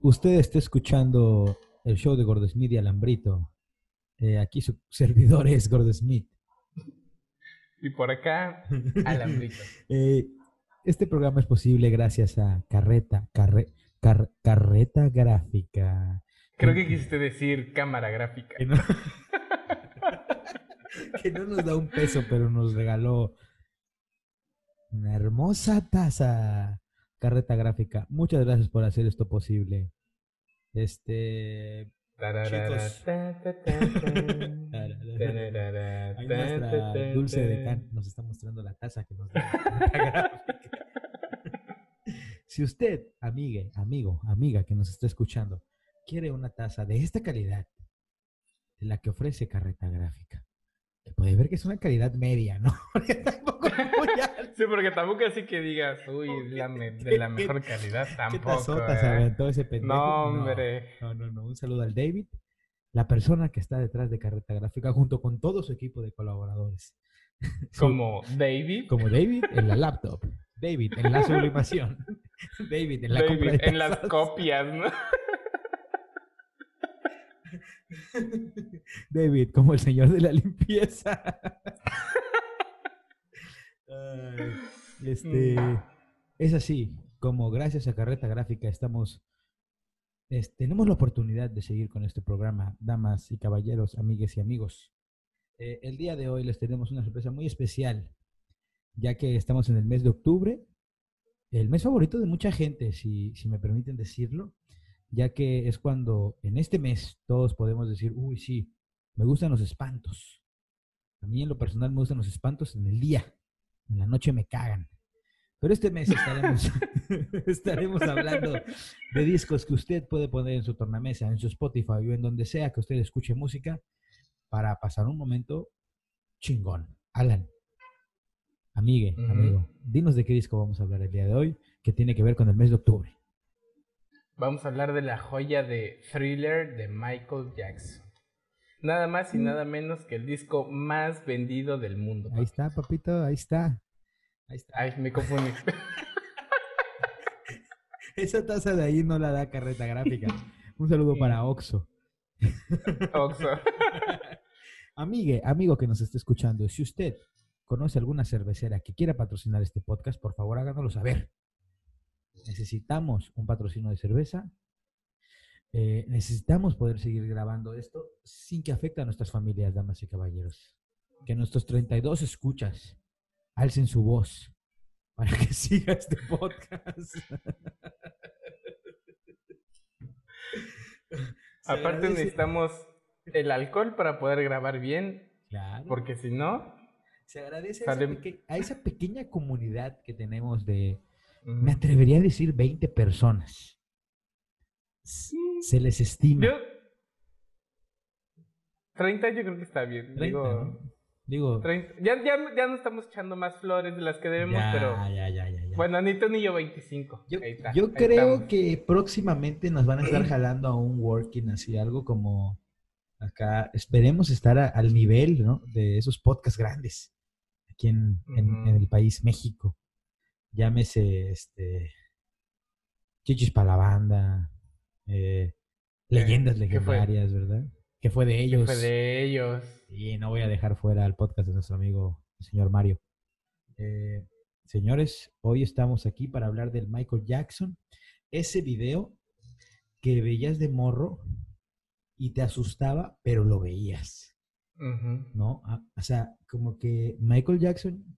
Usted está escuchando el show de Gordesmith y Alambrito. Eh, aquí su servidor es Gordesmith. Y por acá, Alambrito. Eh, este programa es posible gracias a Carreta, Carre- Car- Carreta Gráfica. Creo que quisiste decir cámara gráfica. Que no, nos da un peso, pero nos regaló una hermosa taza. Carreta Gráfica. Muchas gracias por hacer esto posible. Este. Chicos. Ahí nuestra Dulce de. Can nos está mostrando la taza que nos da. Carreta Gráfica. Si usted, amigue, amigo, amiga que nos está escuchando, quiere una taza de esta calidad, de la que ofrece Carreta Gráfica, que puede ver que es una calidad media, ¿no? Porque tampoco es muy alta. Sí, porque tampoco así que digas, uy, la me- de la mejor calidad ¿Qué tampoco. ¿eh? ese pendejo? No, hombre. No, no, no. Un saludo al David, la persona que está detrás de Carreta Gráfica, junto con todo su equipo de colaboradores. Como David, como David en la laptop, David en la sublimación, David en la David en las copias, ¿no? David como el señor de la limpieza. Este, es así, como gracias a Carreta Gráfica estamos, es- tenemos la oportunidad de seguir con este programa, damas y caballeros, amigues y amigos. Eh, el día de hoy les tenemos una sorpresa muy especial, ya que estamos en el mes de octubre, el mes favorito de mucha gente, si, si me permiten decirlo, ya que es cuando en este mes todos podemos decir, uy, sí, me gustan los espantos. A mí en lo personal me gustan los espantos en el día, en la noche me cagan. Pero este mes estaremos, estaremos hablando de discos que usted puede poner en su tornamesa, en su Spotify o en donde sea que usted escuche música para pasar un momento chingón. Alan, amigue, amigo, dinos de qué disco vamos a hablar el día de hoy, que tiene que ver con el mes de octubre. Vamos a hablar de la joya de Thriller de Michael Jackson. Nada más Mm. y nada menos que el disco más vendido del mundo. Ahí está, papito, ahí está. Ahí está. Ay, me confundí. Esa taza de ahí no la da carreta gráfica. Un saludo para Oxo. Oxo. Amigue, amigo que nos esté escuchando, si usted conoce alguna cervecera que quiera patrocinar este podcast, por favor háganoslo saber. Necesitamos un patrocinio de cerveza. Eh, necesitamos poder seguir grabando esto sin que afecte a nuestras familias, damas y caballeros. Que nuestros 32 escuchas alcen su voz para que siga este podcast. Aparte necesitamos el alcohol para poder grabar bien, Claro. porque si no... Se agradece a esa, a pequeña comunidad que tenemos de, me atrevería a decir 20 personas. Se les estima. Yo... 30 yo creo que está bien. 30, digo, ¿no? Digo, 30. Ya, ya, ya no estamos echando más flores de las que debemos, ya, pero... ya, ya, ya, ya. Bueno, ni tú ni yo 25. yo, Ahí está, yo ahí creo estamos. que próximamente nos van a estar jalando a un working así, algo como acá. Esperemos estar a- al nivel ¿no? de esos podcasts grandes aquí en, en el país México. Llámese este Chichis para la banda, eh, leyendas ¿qué fue? legendarias, ¿verdad? Que fue de ellos. Fue de ellos. Y no voy a dejar fuera el podcast de nuestro amigo, el señor Mario. Eh, señores, hoy estamos aquí para hablar del Michael Jackson. Ese video que veías de morro y te asustaba, pero lo veías. ¿no? Ah, O sea, como que Michael Jackson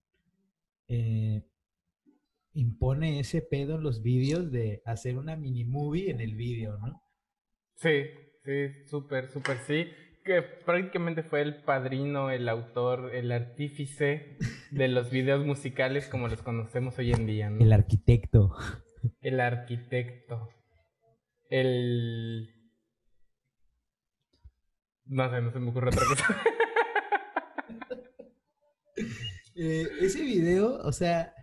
eh, impone ese pedo en los vídeos de hacer una mini movie en el vídeo, ¿no? Sí, sí, súper, súper sí. Que prácticamente fue el padrino, el autor, el artífice de los videos musicales como los conocemos hoy en día, ¿no? El arquitecto. El arquitecto. El... No sé, no se me ocurre otra cosa. Eh, ese video, o sea,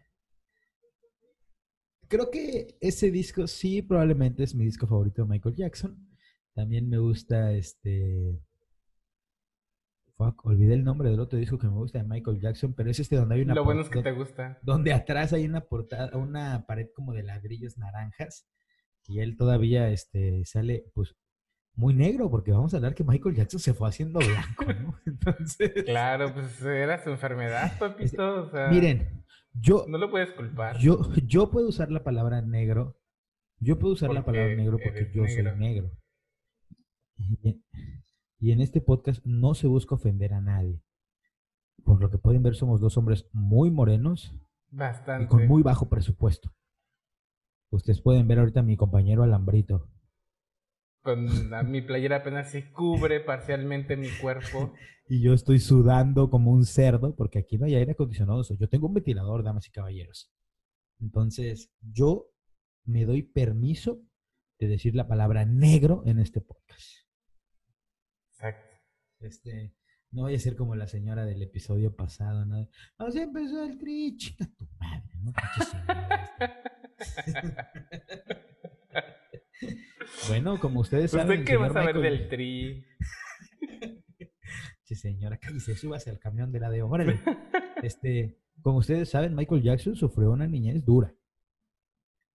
creo que ese disco sí probablemente es mi disco favorito de Michael Jackson. También me gusta este Fuck, olvidé el nombre del otro disco que me gusta de Michael Jackson, pero es este donde hay una Lo bueno es que te gusta. donde atrás hay una portada, una pared como de ladrillos naranjas y él todavía este sale pues muy negro porque vamos a hablar que Michael Jackson se fue haciendo blanco, ¿no? Entonces, Claro, pues era su enfermedad, papito. O sea, miren, yo no lo puedes culpar. yo yo puedo usar la palabra negro. Yo puedo usar la palabra negro porque yo negro. soy negro. Y, en este podcast no se busca ofender a nadie. Por lo que pueden ver, somos dos hombres muy morenos y con muy bajo presupuesto. Ustedes pueden ver ahorita a mi compañero Alambrito. Con la- mi playera apenas se cubre parcialmente mi cuerpo. Y yo estoy sudando como un cerdo porque aquí no hay aire acondicionado. Yo tengo un ventilador, damas y caballeros. Entonces, yo me doy permiso de decir la palabra negro en este podcast. Exacto. Este, no voy a ser como la señora del episodio pasado, ¿no? Así empezó el tri, chica tu madre, ¿no? Bueno, como ustedes saben, ¿Usted qué va a saber Michael- del tri? Sí, señora, cállese, súbase al camión de la de órale. Este, como ustedes saben, Michael Jackson sufrió una niñez dura.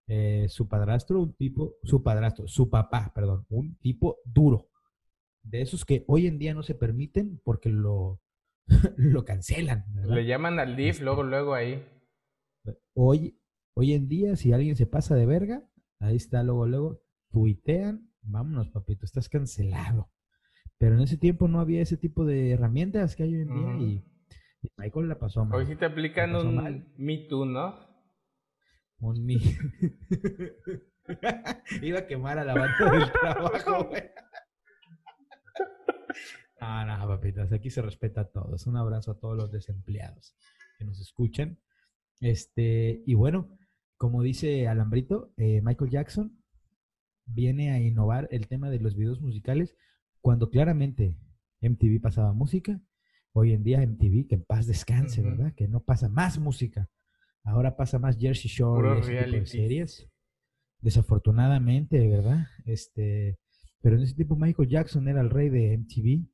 Eh, su padrastro, un tipo, su padrastro, su papá, perdón, un tipo duro. De esos que hoy en día no se permiten porque lo, lo cancelan. ¿verdad? Le llaman al DIF Este. luego, luego ahí. Hoy, hoy en día, si alguien se pasa de verga, ahí está, luego, luego, tuitean, vámonos, papito, estás cancelado. Pero en ese tiempo no había ese tipo de herramientas que hay hoy en día y, y Michael la pasó mal. Hoy sí te aplican un mal. Me Too, ¿no? Un mi- Iba a quemar a la banda del trabajo, güey. No, no, papitas, aquí se respeta a todos. Un abrazo a todos los desempleados que nos escuchan. Este, y bueno, como dice Alambrito, eh, Michael Jackson viene a innovar el tema de los videos musicales cuando claramente MTV pasaba música. Hoy en día MTV, que en paz descanse. ¿verdad? Que no pasa más música. Ahora pasa más Jersey Shore y ese tipo de series. Desafortunadamente, ¿verdad? Este, pero en ese tiempo Michael Jackson era el rey de MTV,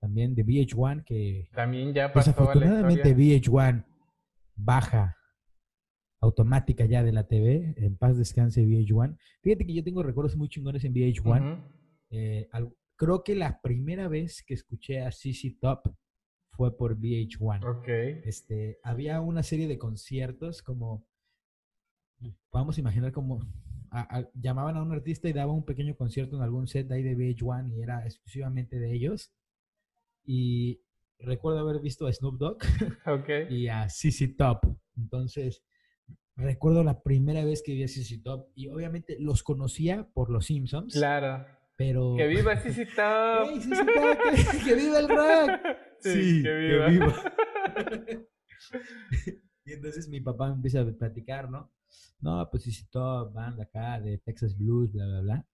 también de VH1, que También ya pasó a la desafortunadamente historia. VH1 baja automática ya de la TV, en paz descanse VH1. Fíjate que yo tengo recuerdos muy chingones en VH1. Ujú. Eh, al- creo que la primera vez que escuché a CC Top fue por VH1. Ok. Este, había una serie de conciertos como, vamos a imaginar como, a- a- llamaban a un artista y daba un pequeño concierto en algún set de ahí de VH1 y era exclusivamente de ellos. Y recuerdo haber visto a Snoop Dogg Ok. y a CC Top. Entonces, recuerdo la primera vez que vi a CC Top y obviamente los conocía por los Simpsons, Claro. pero... Que viva CC Top. ¡Ey, CC Top! ¡Que, que viva el rock! Sí, que viva. y entonces mi papá me empieza a platicar, ¿no? No, pues sí, toda banda acá de Texas Blues, bla, bla, bla.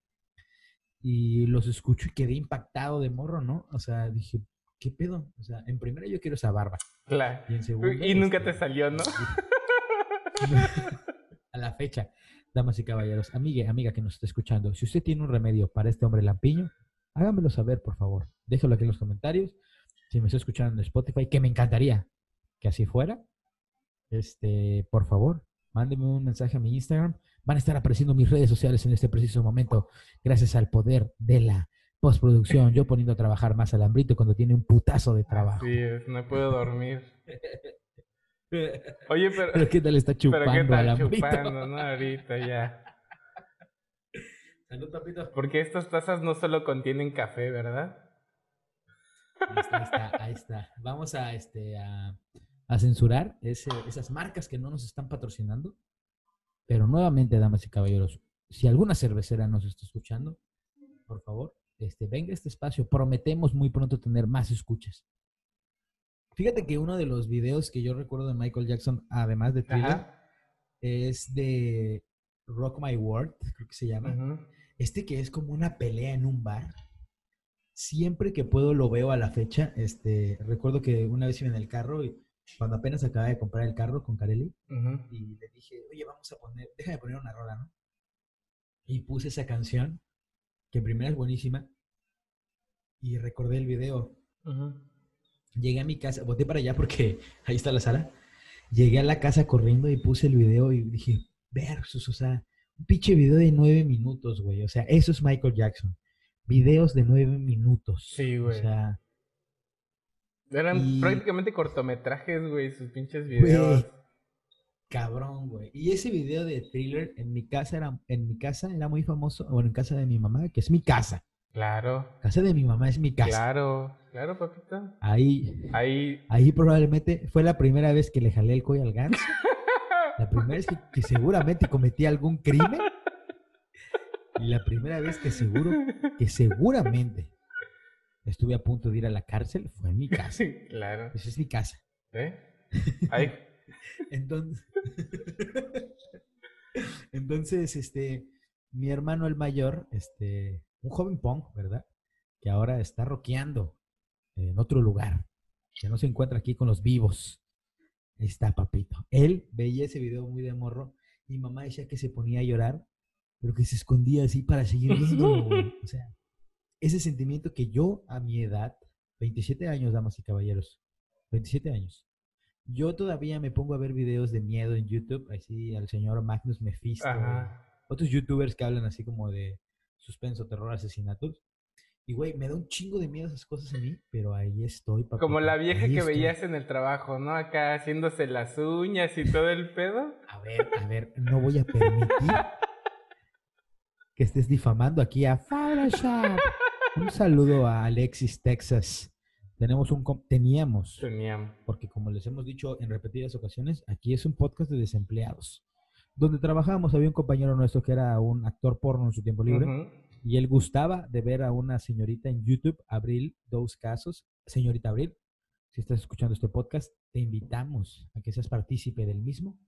Y los escucho y quedé impactado de morro, ¿no? O sea, dije, ¿qué pedo? O sea, en primera yo quiero esa barba. Claro. Y en segunda... Y nunca este, te salió, ¿no? a la fecha, damas y caballeros, amiga, amiga que nos está escuchando, si usted tiene un remedio para este hombre lampiño, hágamelo saber, por favor. Déjalo aquí en los comentarios. Si me está escuchando en Spotify, que me encantaría que así fuera, este, por favor, mándeme un mensaje a mi Instagram. Van a estar apareciendo mis redes sociales en este preciso momento, gracias al poder de la postproducción. Yo poniendo a trabajar más alambrito cuando tiene un putazo de trabajo. Es, no puedo dormir. Oye, pero, Pero qué tal está pero chupando ¿qué tal chupando, no? Ahorita ya. Salud, papito. Porque estas tazas no solo contienen café, ¿verdad? Ahí está, ahí está, ahí está. Vamos a, este, a, a censurar ese- esas marcas que no nos están patrocinando. Pero nuevamente, damas y caballeros, si alguna cervecera nos está escuchando, por favor, este, venga a este espacio. Prometemos muy pronto tener más escuchas. Fíjate que uno de los videos que yo recuerdo de Michael Jackson, además de Thriller, Ajá. es de Rock My World, creo que se llama. Este que es como una pelea en un bar. Siempre que puedo lo veo a la fecha. Este, recuerdo que una vez iba en el carro y cuando apenas acababa de comprar el carro con Carelli y le dije, oye, vamos a poner, déjame poner una rola, ¿no? Y puse esa canción, que en primera es buenísima, y recordé el video. Ujú. Llegué a mi casa, boté para allá porque ahí está la sala. Llegué a la casa corriendo y puse el video y dije, versus, o sea, un pinche video de nueve minutos, güey. O sea, eso es Michael Jackson. Videos de nueve minutos. Sí, güey. O sea, Eran y- prácticamente cortometrajes, güey, sus pinches Güey. videos. cabrón, güey. Y ese video de thriller en mi casa era, en mi casa era muy famoso, bueno, en casa de mi mamá, que es mi casa. Claro, Casa de mi mamá es mi casa. claro, claro, papito. Ahí, Ahí. ahí probablemente fue la primera vez que le jalé el cuello al ganso. La primera vez que, que seguramente cometí algún crimen. Y la primera vez que seguro, que seguramente estuve a punto de ir a la cárcel fue en mi casa. Sí, claro. Esa es mi casa. ¿Eh? Ahí. Entonces, entonces, este, mi hermano el mayor, este, un joven punk, ¿verdad? Que ahora está rockeando en otro lugar, que no se encuentra aquí con los vivos. Ahí está, papito. Él veía ese video muy de morro y mamá decía que se ponía a llorar, pero que se escondía así para seguir güey. O sea, ese sentimiento que yo a mi edad, 27 años, damas y caballeros, 27 años, yo todavía me pongo a ver videos de miedo en YouTube, así al señor Magnus Mephisto, Ajá. otros youtubers que hablan así como de suspenso, terror, asesinatos. Y güey, me da un chingo de miedo esas cosas a mí, pero ahí estoy. Como la vieja que estoy. veías en el trabajo, ¿no? Acá haciéndose las uñas y todo el pedo. A ver, a ver, no voy a permitir que estés difamando aquí a Photoshop. Un saludo a Alexis, Texas. Tenemos un teníamos Tenían. porque como les hemos dicho en repetidas ocasiones, aquí es un podcast de desempleados. Donde trabajábamos había un compañero nuestro que era un actor porno en su tiempo libre y él gustaba de ver a una señorita en YouTube, Abril Dos Casos. Señorita Abril, si estás escuchando este podcast, te invitamos a que seas partícipe del mismo,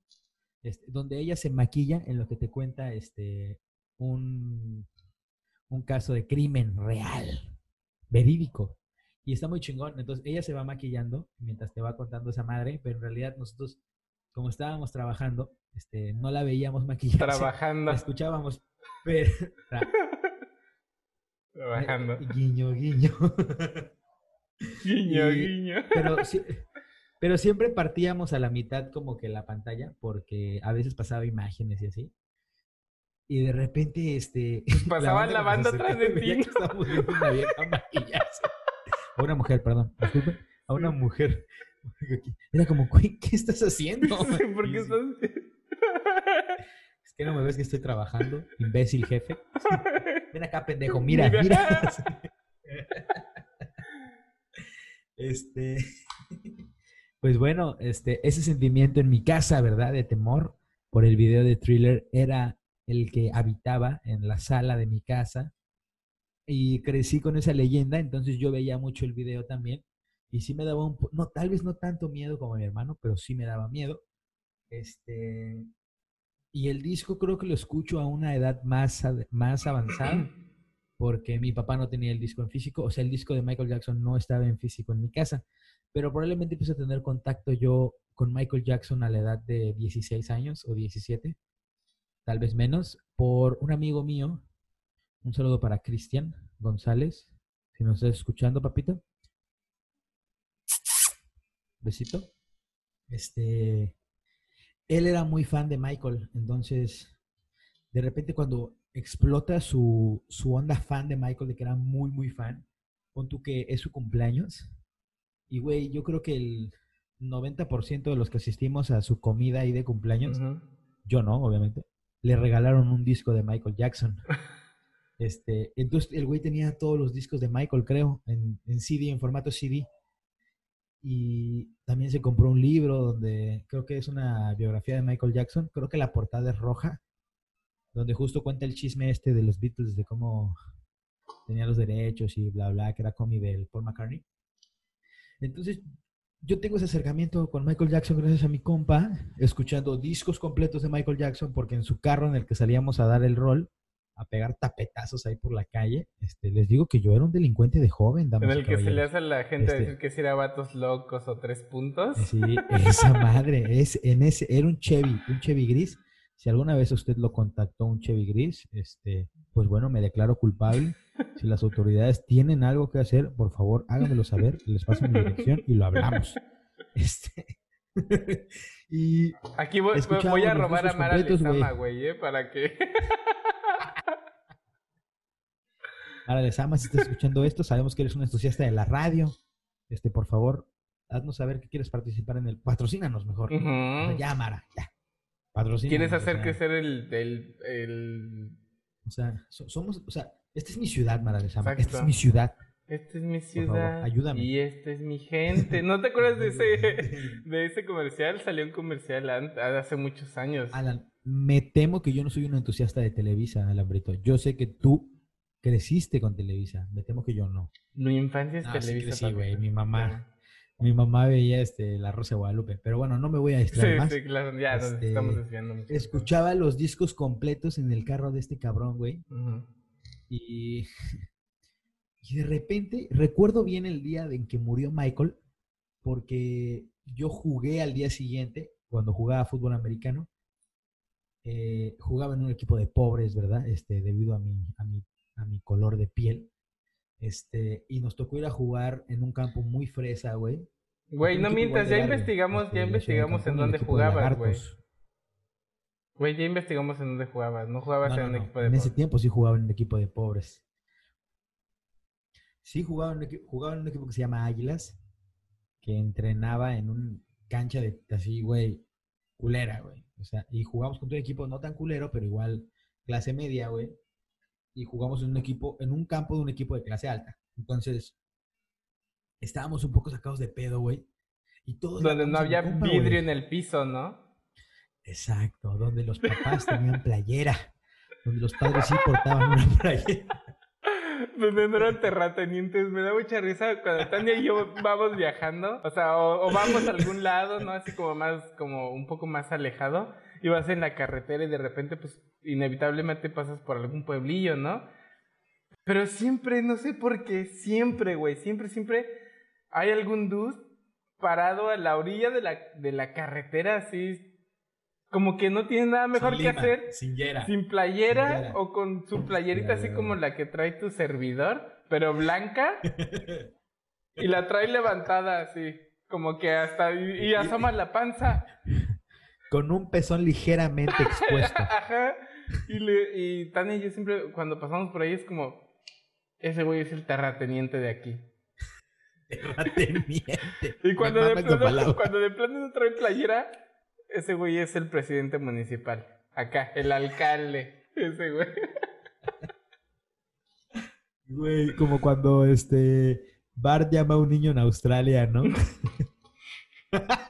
este, donde ella se maquilla en lo que te cuenta este, un, un caso de crimen real, verídico. Y está muy chingón. Entonces ella se va maquillando mientras te va contando esa madre, pero en realidad nosotros, como estábamos trabajando, este, no la veíamos maquillarse. Trabajando. La escuchábamos, pero... tra- Trabajando. Guiño, guiño. Guiño, y- guiño. Pero, siempre partíamos a la mitad como que la pantalla, porque a veces pasaba imágenes y así. Y de repente, este... Pasaban la banda atrás de ti, estábamos viendo una vieja maquillarse. A una mujer, perdón, disculpe. A una mujer. Era como, "Güey, ¿qué estás haciendo? ¿Por qué estás.? Es que no me ves que estoy trabajando, imbécil jefe. Ven acá, pendejo, mira, Mira. mira. Este, pues bueno, este, ese sentimiento en mi casa, ¿verdad? De temor por el video de thriller era el que habitaba en la sala de mi casa y crecí con esa leyenda, entonces yo veía mucho el video también y sí me daba un, no, tal vez no tanto miedo como mi hermano, pero sí me daba miedo. Este, y el disco creo que lo escucho a una edad más, más avanzada porque mi papá no tenía el disco en físico, o sea, el disco de Michael Jackson no estaba en físico en mi casa, pero probablemente empecé a tener contacto yo con Michael Jackson a la edad de 16 años o 17, tal vez menos, por un amigo mío. Un saludo para Cristian González, si nos estás escuchando, papito. Besito. Este, él era muy fan de Michael, entonces de repente cuando explota su, su onda fan de Michael, de que era muy, muy fan, pon tú que es su cumpleaños. Y, güey, yo creo que el 90% de los que asistimos a su comida ahí de cumpleaños, yo no, obviamente, le regalaron un disco de Michael Jackson. Este, entonces el güey tenía todos los discos de Michael, creo, en, en CD, en formato CD. Y también se compró un libro donde creo que es una biografía de Michael Jackson. Creo que la portada es roja, donde justo cuenta el chisme este de los Beatles, de cómo tenía los derechos y bla, bla, que era cómic del Paul McCartney. Entonces, yo tengo ese acercamiento con Michael Jackson gracias a mi compa, escuchando discos completos de Michael Jackson, porque en su carro en el que salíamos a dar el rol, a pegar tapetazos ahí por la calle, este, les digo que yo era un delincuente de joven, damas En el que se le hace a la gente Este- decir que si era vatos locos o tres puntos. Sí, esa madre, es, en ese, era un Chevy, un Chevy gris. Si alguna vez usted lo contactó un Chevy gris, este, pues bueno, me declaro culpable. Si las autoridades tienen algo que hacer, por favor, háganmelo saber, les paso mi dirección y lo hablamos. Este. y Aquí voy, voy a robar a Mara Lezama, güey, ¿eh? Para que... Mara Lezama, si estás escuchando esto, sabemos que eres un entusiasta de la radio. Este, por favor, haznos saber que quieres participar en el... Patrocínanos mejor. ya, Mara, ya. ¿Quieres hacer crecer el, el, el, O sea, somos... O sea, esta es mi ciudad, Mara Lezama. Esta es mi ciudad. Esta es mi ciudad. ayúdame. Y esta es mi gente. ¿No te acuerdas de ese, de ese comercial? Salió un comercial hace muchos años. Alan, me temo que yo no soy un entusiasta de Televisa, Alan Brito. Yo sé que tú creciste con Televisa. Me temo que yo no. Mi infancia es Televisa. Sí, güey. Mi mamá. Mi mamá veía este, La Rosa de Guadalupe. Pero bueno, no me voy a distraer más. Sí, claro. Ya nos este, estamos desviando mucho. Escuchaba los discos completos en el carro de este cabrón, güey. Y y de repente, recuerdo bien el día en que murió Michael, porque yo jugué al día siguiente, cuando jugaba fútbol americano, eh, jugaba en un equipo de pobres, ¿verdad? Este, debido a mi, a mi, a mi color de piel. Este, y nos tocó ir a jugar en un campo muy fresa, güey. Güey, no mientas, ya investigamos, ya este, investigamos en dónde jugabas, güey. Güey, ya investigamos en dónde jugabas, no jugabas en un equipo de pobres. En ese tiempo sí jugaba en un equipo de pobres. Sí, jugaba en, un equipo que se llama Águilas, que entrenaba en un cancha de así, güey, culera, güey. O sea, y jugamos con un equipo no tan culero, pero igual clase media, güey. Y jugamos en un equipo, en un campo de un equipo de clase alta. Entonces, estábamos un poco sacados de pedo, güey. Y todos donde no había vidrio en el piso, ¿no? Exacto, donde los papás tenían playera, donde los padres sí portaban una playera donde no eran terratenientes. Me da mucha risa cuando Tania y yo vamos viajando, o sea, o, vamos a algún lado, ¿no? Así como más, como un poco más alejado, y vas en la carretera y de repente, pues, inevitablemente pasas por algún pueblillo, ¿no? Pero siempre, no sé por qué, siempre, güey, siempre, siempre hay algún dude parado a la orilla de la, de la carretera, así, como que no tiene nada mejor que hacer. Sin Sin playera, o con su playerita así como la que trae tu servidor, pero blanca. y la trae levantada así, como que hasta. Y, asoma la panza. Con un pezón ligeramente expuesto. Ajá. Y, le, y Tania y yo siempre, cuando pasamos por ahí, es como. Ese güey es el terrateniente de aquí. Terrateniente. y cuando de, plano, cuando de plano no trae playera, ese güey es el presidente municipal. Acá, el alcalde. Ese güey. Güey, como cuando este Bart llama a un niño en Australia, ¿no?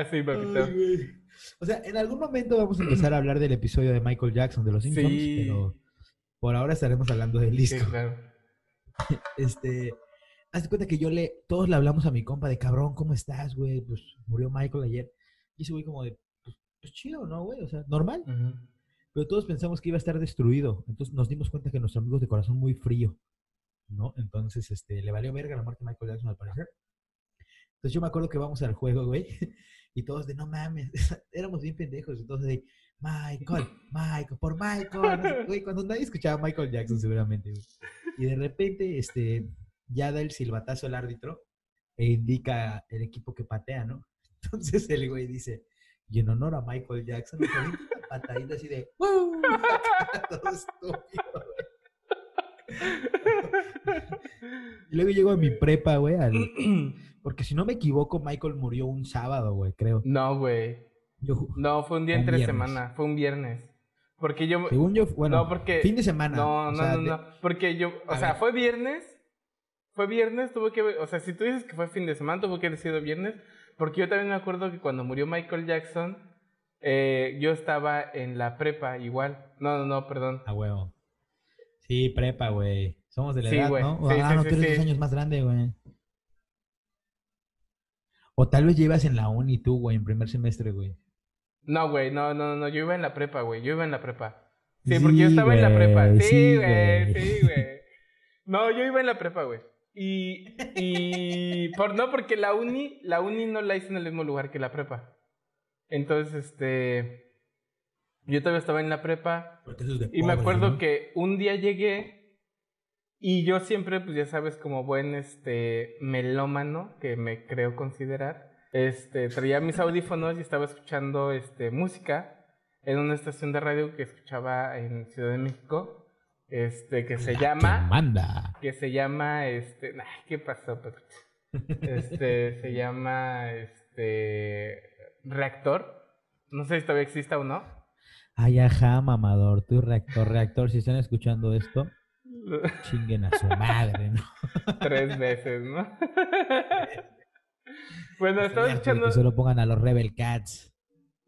Así, papito. o sea, en algún momento vamos a empezar a hablar del episodio de Michael Jackson de los Simpsons, pero por ahora estaremos hablando del disco. Sí, claro. Este, Hazte cuenta que yo le, todos le hablamos a mi compa de cabrón, ¿cómo estás, güey? Pues murió Michael ayer. Y ese güey como de, pues, pues chido, ¿no, güey? O sea, normal. Pero todos pensamos que iba a estar destruido. Entonces nos dimos cuenta que nuestro amigo de corazón muy frío, ¿no? Entonces, este, le valió verga la muerte de Michael Jackson al parecer. Entonces yo me acuerdo que vamos al juego, güey. Y todos de, no mames, éramos bien pendejos. Entonces de, Michael, Michael, por Michael. Güey, cuando nadie escuchaba Michael Jackson seguramente, güey. Y de repente, este, ya da el silbatazo el árbitro e indica el equipo que patea, ¿no? Entonces el güey dice, y en honor a Michael Jackson, una patadita así de ¡Woo! Todo estúpido, y luego llego a mi prepa, güey, porque si no me equivoco, Michael murió un sábado, güey, creo. No, güey. No, fue un día entre semana, fue un viernes. Porque yo... Según yo, bueno, no, porque... fin de semana. No, no, no, no, porque yo, o sea, fue viernes fue viernes, tuvo que, o sea, si tú dices que fue fin de semana, tuvo que haber sido viernes, porque yo también me acuerdo que cuando murió Michael Jackson, eh, yo estaba en la prepa igual. No, no, no, perdón. Ah, huevo. Sí, prepa, güey. Somos de la edad, ¿no? ah, no, tú eres dos años más grande, güey. O tal vez llevas en la uni tú, güey, en primer semestre, güey. No, güey, no, no, no, yo iba en la prepa, güey, yo iba en la prepa. Sí, porque yo estaba en la prepa. Sí, güey, sí, güey. No, yo iba en la prepa, güey. Y, y por, no, porque la uni, la uni no la hice en el mismo lugar que la prepa. Entonces, este, Yo todavía estaba en la prepa. Porque eso es de Y me acuerdo ¿no? que un día llegué y yo siempre, pues ya sabes, como buen este melómano que me creo considerar, este traía mis audífonos y estaba escuchando este música en una estación de radio que escuchaba en Ciudad de México, este que se La llama que manda. que se llama este, ay, ¿qué pasó, Pedrito? Este se llama este Reactor. No sé si todavía exista o no. Ay, ajá, mamador. Tu reactor, reactor. Si están escuchando esto, chinguen a su madre, ¿no? Tres veces, ¿no? bueno, estaba escuchando. Que solo pongan a los Rebel Cats.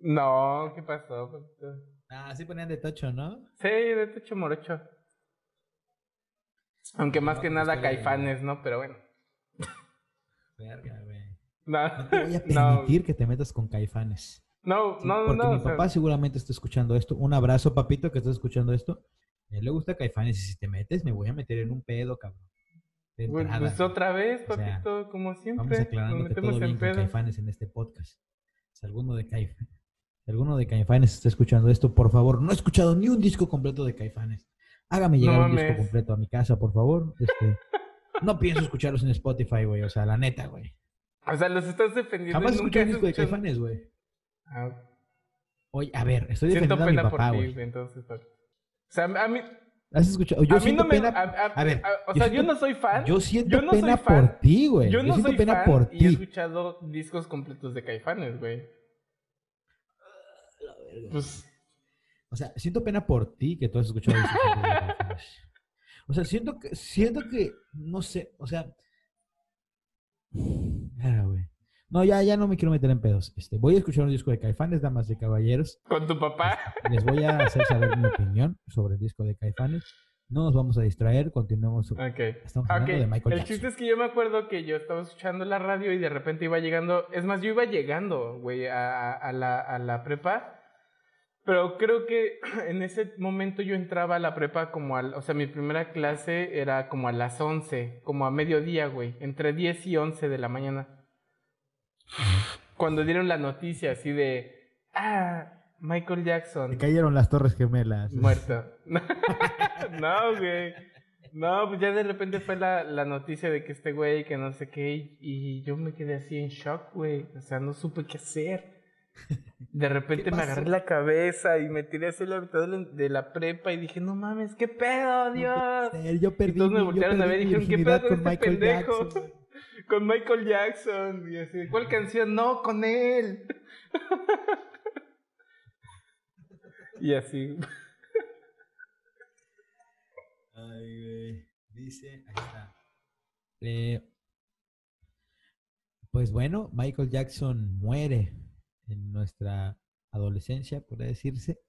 No, ¿qué pasó? Pedrito? Ah, sí ponían de tocho, ¿no? Sí, de techo morocho. Aunque más que No, nada pues, pero- caifanes, ¿no? Pero bueno. Verga, güey. No, No te voy a no, permitir que te metas con caifanes. No, no, no, porque no, mi papá seguramente está escuchando esto. Un abrazo, papito, que estás escuchando esto. A él le gusta Caifanes y si te metes me voy a meter en un pedo, cabrón. De pues, otra vez, O sea, papito, como Vamos siempre. Nos aclarando que metemos todo bien con pedo. Caifanes en este podcast. Si alguno de Caifanes, si alguno de Caifanes está escuchando esto, por favor, no he escuchado ni un disco completo de Caifanes. Hágame llegar No un disco completo a mi casa, por favor. Este, no pienso escucharlos en Spotify, güey. O sea, la neta, güey. O sea, los estás defendiendo. Jamás escuché un disco de Caifanes, güey. Ah, Oye, a ver, estoy siento defendiendo a mi pena papá, por ti, entonces. O sea, a mí, ¿Has escuchado? Yo a mí siento no me. pena. a, a- a ver, o yo sea, yo siento- no soy fan. Yo siento yo no soy pena fan. por ti, güey. Yo no siento soy pena fan por y he ti. escuchado discos completos de Caifanes, güey. Pues, O sea, siento pena por ti que tú has escuchado discos completos de Caifanes. O sea, siento que, siento que, no sé, o sea. Ah, güey. No, ya, ya no me quiero meter en pedos. Este, voy a escuchar un disco de Caifanes, damas y caballeros. con tu papá. Les voy a hacer saber mi opinión sobre el disco de Caifanes. No nos vamos a distraer, continuemos. Ok. Estamos Ah, hablando ok. de Michael El Jackson. chiste es que yo me acuerdo que yo estaba escuchando la radio y de repente iba llegando. Es más, yo iba llegando, güey, a, a- a la, a la prepa. Pero creo que en ese momento yo entraba a la prepa como al. O sea, mi primera clase era como a las 11, como a mediodía, güey. Entre 10 y 11 de la mañana. Cuando dieron la noticia así de. Ah, Michael Jackson. Me cayeron las Torres Gemelas. Muerto. no, güey. No, pues ya de repente fue la, la noticia de que este güey, que no sé qué, y, y yo me quedé así en shock, güey. O sea, no supe qué hacer. De repente ¿Qué me agarré la cabeza y me tiré hacia la mitad de la, prepa y dije, no mames, qué pedo, Dios. Yo perdí, Y todos me voltearon a ver y dijeron, ¿qué pedo con con este Michael pendejo? Jackson. Con Michael Jackson. Y así, ¿cuál canción? No, con él. y así. Ay, güey. Dice, ahí está. Eh, pues bueno, Michael Jackson muere en nuestra adolescencia, podría decirse.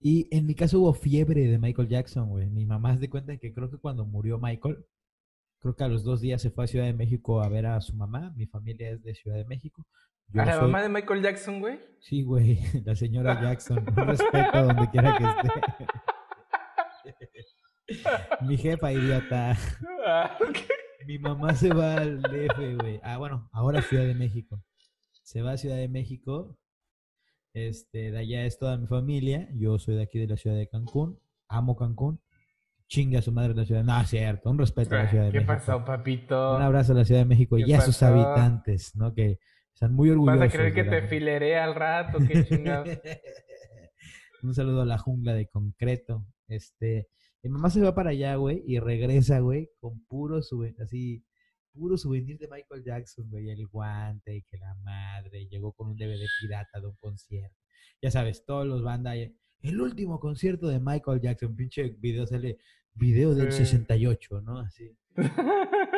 Y en mi caso hubo fiebre de Michael Jackson, güey. Mi mamá se cuenta que creo que cuando murió Michael, creo que a los dos días se fue a Ciudad de México a ver a su mamá. Mi familia es de Ciudad de México. Yo ¿A la soy- mamá de Michael Jackson, güey? Sí, güey, la señora Jackson. Un respeto donde quiera que esté. Mi jefa, idiota. Ah. Mi mamá se va al DF, güey. Ah, bueno, ahora Ciudad de México. Se va a Ciudad de México. Este, de allá es toda mi familia. Yo soy de aquí de la ciudad de Cancún. Amo Cancún. Chinga a su madre la ciudad. No, es cierto. Un respeto a la ciudad de ¿Qué México. pasó, papito? Un abrazo a la Ciudad de México y ¿Qué a sus habitantes, ¿no? Que están muy orgullosos. ¿Vas a creer que te la- fileré al rato? ¿Qué chingados? Un saludo a la jungla de concreto. Este, mi mamá se va para allá, güey, y regresa, güey, con puro souvenir, así, puro souvenir de Michael Jackson, güey, el guante y que la madre llegó con un DVD pirata de un concierto. Ya sabes, todos los bandas, el último concierto de Michael Jackson, pinche video sale video del Sí. 68, ¿no? Así.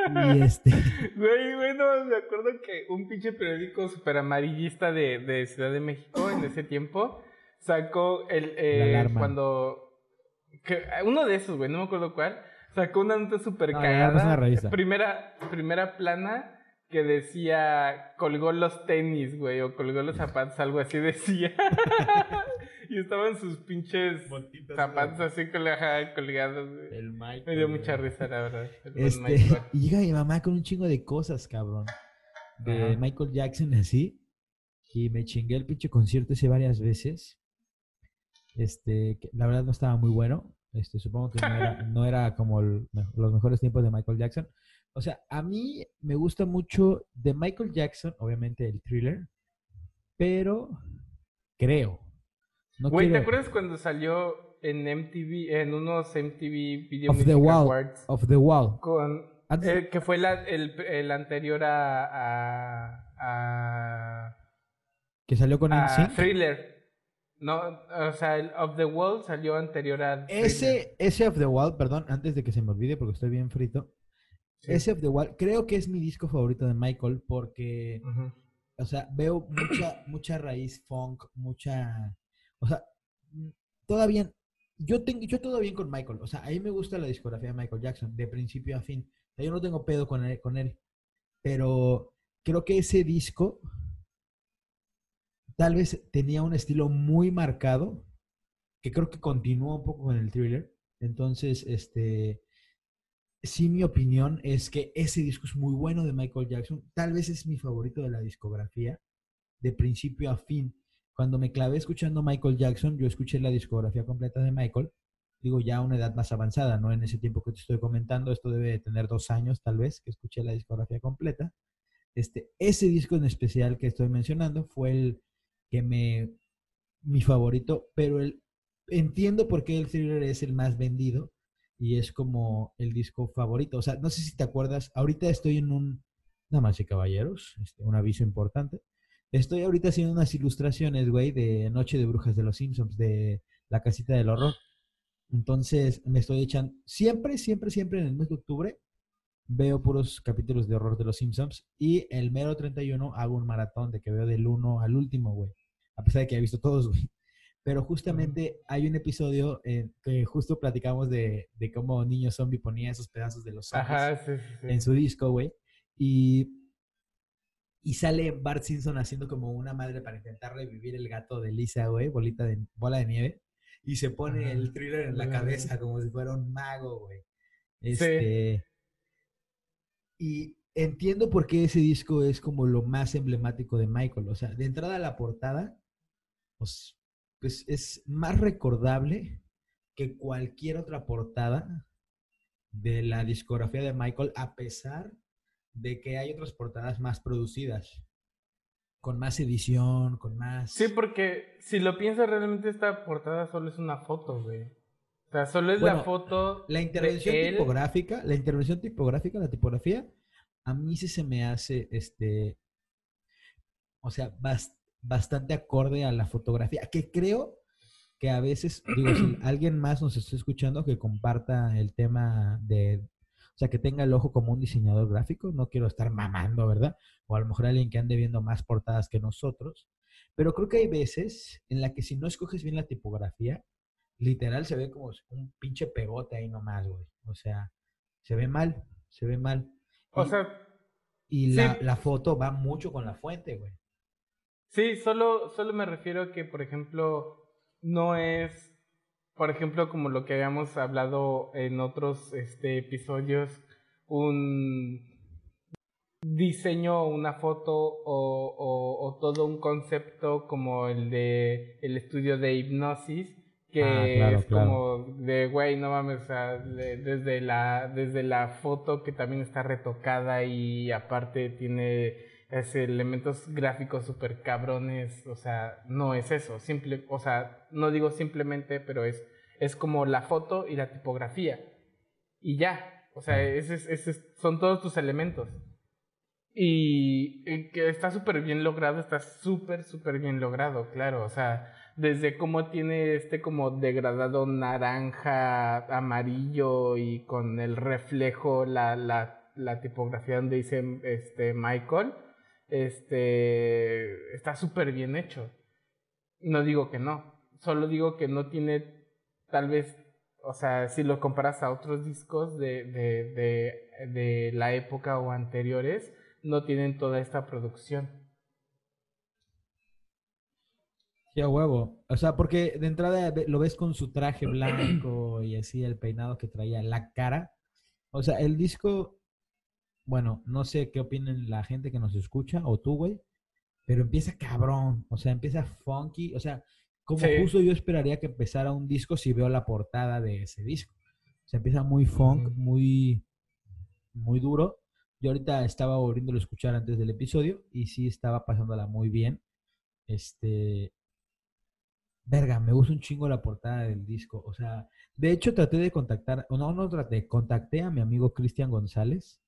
Y este, Güey, bueno, me acuerdo que un pinche periódico super amarillista de, de Ciudad de México en ese tiempo sacó el eh, cuando que, uno de esos, güey, no me acuerdo cuál, sacó una nota super una cagada, primera primera plana que decía colgó los tenis, güey, o colgó los zapatos, algo así decía. y estaban sus pinches zapatos así colga- colgados, güey. el Michael. Me dio güey. mucha risa, la verdad. Este, y llega mi mamá con un chingo de cosas, cabrón. De Ajá. Michael Jackson así. Y me chingué el pinche concierto ese varias veces. Este, que la verdad no estaba muy bueno. Este, supongo que no era, no era como el- los mejores tiempos de Michael Jackson. O sea, a mí me gusta mucho de Michael Jackson, obviamente el thriller, pero creo. No Güey, ¿te acuerdas cuando salió en MTV, en unos MTV Video Of the Wall. Awards? Of the Wall. Con, eh, que fue la- el, el anterior a, a, a, Que salió con NSYNC. Thriller. No, o sea, el Of the Wall salió anterior a Thriller. Ese, ese Of the Wall, perdón, antes de que se me olvide porque estoy bien frito. Sí. Ese Of the Wall, creo que es mi disco favorito de Michael porque, o sea, veo mucha, mucha raíz funk, mucha, o sea, mm, todavía, yo tengo, yo todo bien con Michael, o sea, a mí me gusta la discografía de Michael Jackson, de principio a fin. O sea, yo no tengo pedo con él, con él, pero creo que ese disco tal vez tenía un estilo muy marcado, que creo que continúa un poco con el thriller. Entonces, este, sí, mi opinión es que ese disco es muy bueno de Michael Jackson. Tal vez es mi favorito de la discografía, de principio a fin. Cuando me clavé escuchando Michael Jackson, yo escuché la discografía completa de Michael. Digo, ya a una edad más avanzada, ¿no? En ese tiempo que te estoy comentando, esto debe de tener dos años tal vez, que escuché la discografía completa. Este, ese disco en especial que estoy mencionando fue el que me, mi favorito, pero el, entiendo por qué el thriller es el más vendido y es como el disco favorito. O sea, no sé si te acuerdas, ahorita estoy en un, damas y caballeros, este, un aviso importante. Estoy ahorita haciendo unas ilustraciones, güey, de Noche de Brujas de los Simpsons, de La Casita del Horror. Entonces me estoy echando, siempre, siempre, siempre en el mes de octubre veo puros capítulos de horror de los Simpsons y el mero 31 hago un maratón de que veo del 1 al último, güey. A pesar de que he visto todos, güey. Pero justamente hay un episodio en que justo platicamos de, de cómo Niño Zombie ponía esos pedazos de los zombies Ajá, sí, sí, en su disco, güey. Y, y sale Bart Simpson haciendo como una madre para intentar revivir el gato de Lisa, güey, bolita de bola de nieve. Y se pone Ajá. el thriller en la cabeza como si fuera un mago, güey. Este. Y entiendo por qué ese disco es como lo más emblemático de Michael. O sea, de entrada a la portada, pues, pues es más recordable que cualquier otra portada de la discografía de Michael, a pesar de que hay otras portadas más producidas, con más edición, con más... Sí, porque si lo piensas, realmente esta portada solo es una foto, güey. O sea, solo es Bueno, la foto. La intervención de él. tipográfica, la intervención tipográfica, la tipografía, a mí sí se me hace, este, o sea, bas- bastante acorde a la fotografía, que creo que a veces, digo, si alguien más nos está escuchando, que comparta el tema de, o sea, que tenga el ojo como un diseñador gráfico, no quiero estar mamando, ¿verdad? O a lo mejor alguien que ande viendo más portadas que nosotros, pero creo que hay veces en la que si no escoges bien la tipografía, literal se ve como un pinche pegote ahí nomás, güey. O sea, se ve mal, se ve mal. O Y- sea, y sí. la, la foto va mucho con la fuente, güey. Sí, solo, solo me refiero a que, por ejemplo, no es, por ejemplo, como lo que habíamos hablado en otros este, episodios, un diseño o una foto o, o, o todo un concepto como el de el estudio de hipnosis que Ah, claro, es claro. como de güey no mames o sea de- desde la desde la foto que también está retocada y aparte tiene ese elementos gráficos super cabrones o sea no es eso simple o sea no digo simplemente pero es es como la foto y la tipografía y ya o sea es- es- son todos tus elementos y eh, que está súper bien logrado, está súper, súper bien logrado, claro. O sea, desde cómo tiene este como degradado naranja, amarillo y con el reflejo, la, la, la tipografía donde dice este Michael, este está súper bien hecho. No digo que no, solo digo que no tiene tal vez, o sea, si lo comparas a otros discos de, de, de, de la época o anteriores, no tienen toda esta producción. Sí, a huevo. O sea, porque de entrada lo ves con su traje blanco y así el peinado que traía, la cara. O sea, el disco, bueno, no sé qué opinen la gente que nos escucha o tú, güey, pero empieza cabrón. O sea, empieza funky. O sea, como justo yo esperaría que empezara un disco si veo la portada de ese disco. Se empieza muy funk, muy, muy duro. Yo ahorita estaba volviéndolo a escuchar antes del episodio y sí estaba pasándola muy bien. Este. Verga, me gusta un chingo la portada del disco. O sea, de hecho traté de contactar, o no, no traté, contacté a mi amigo Cristian González.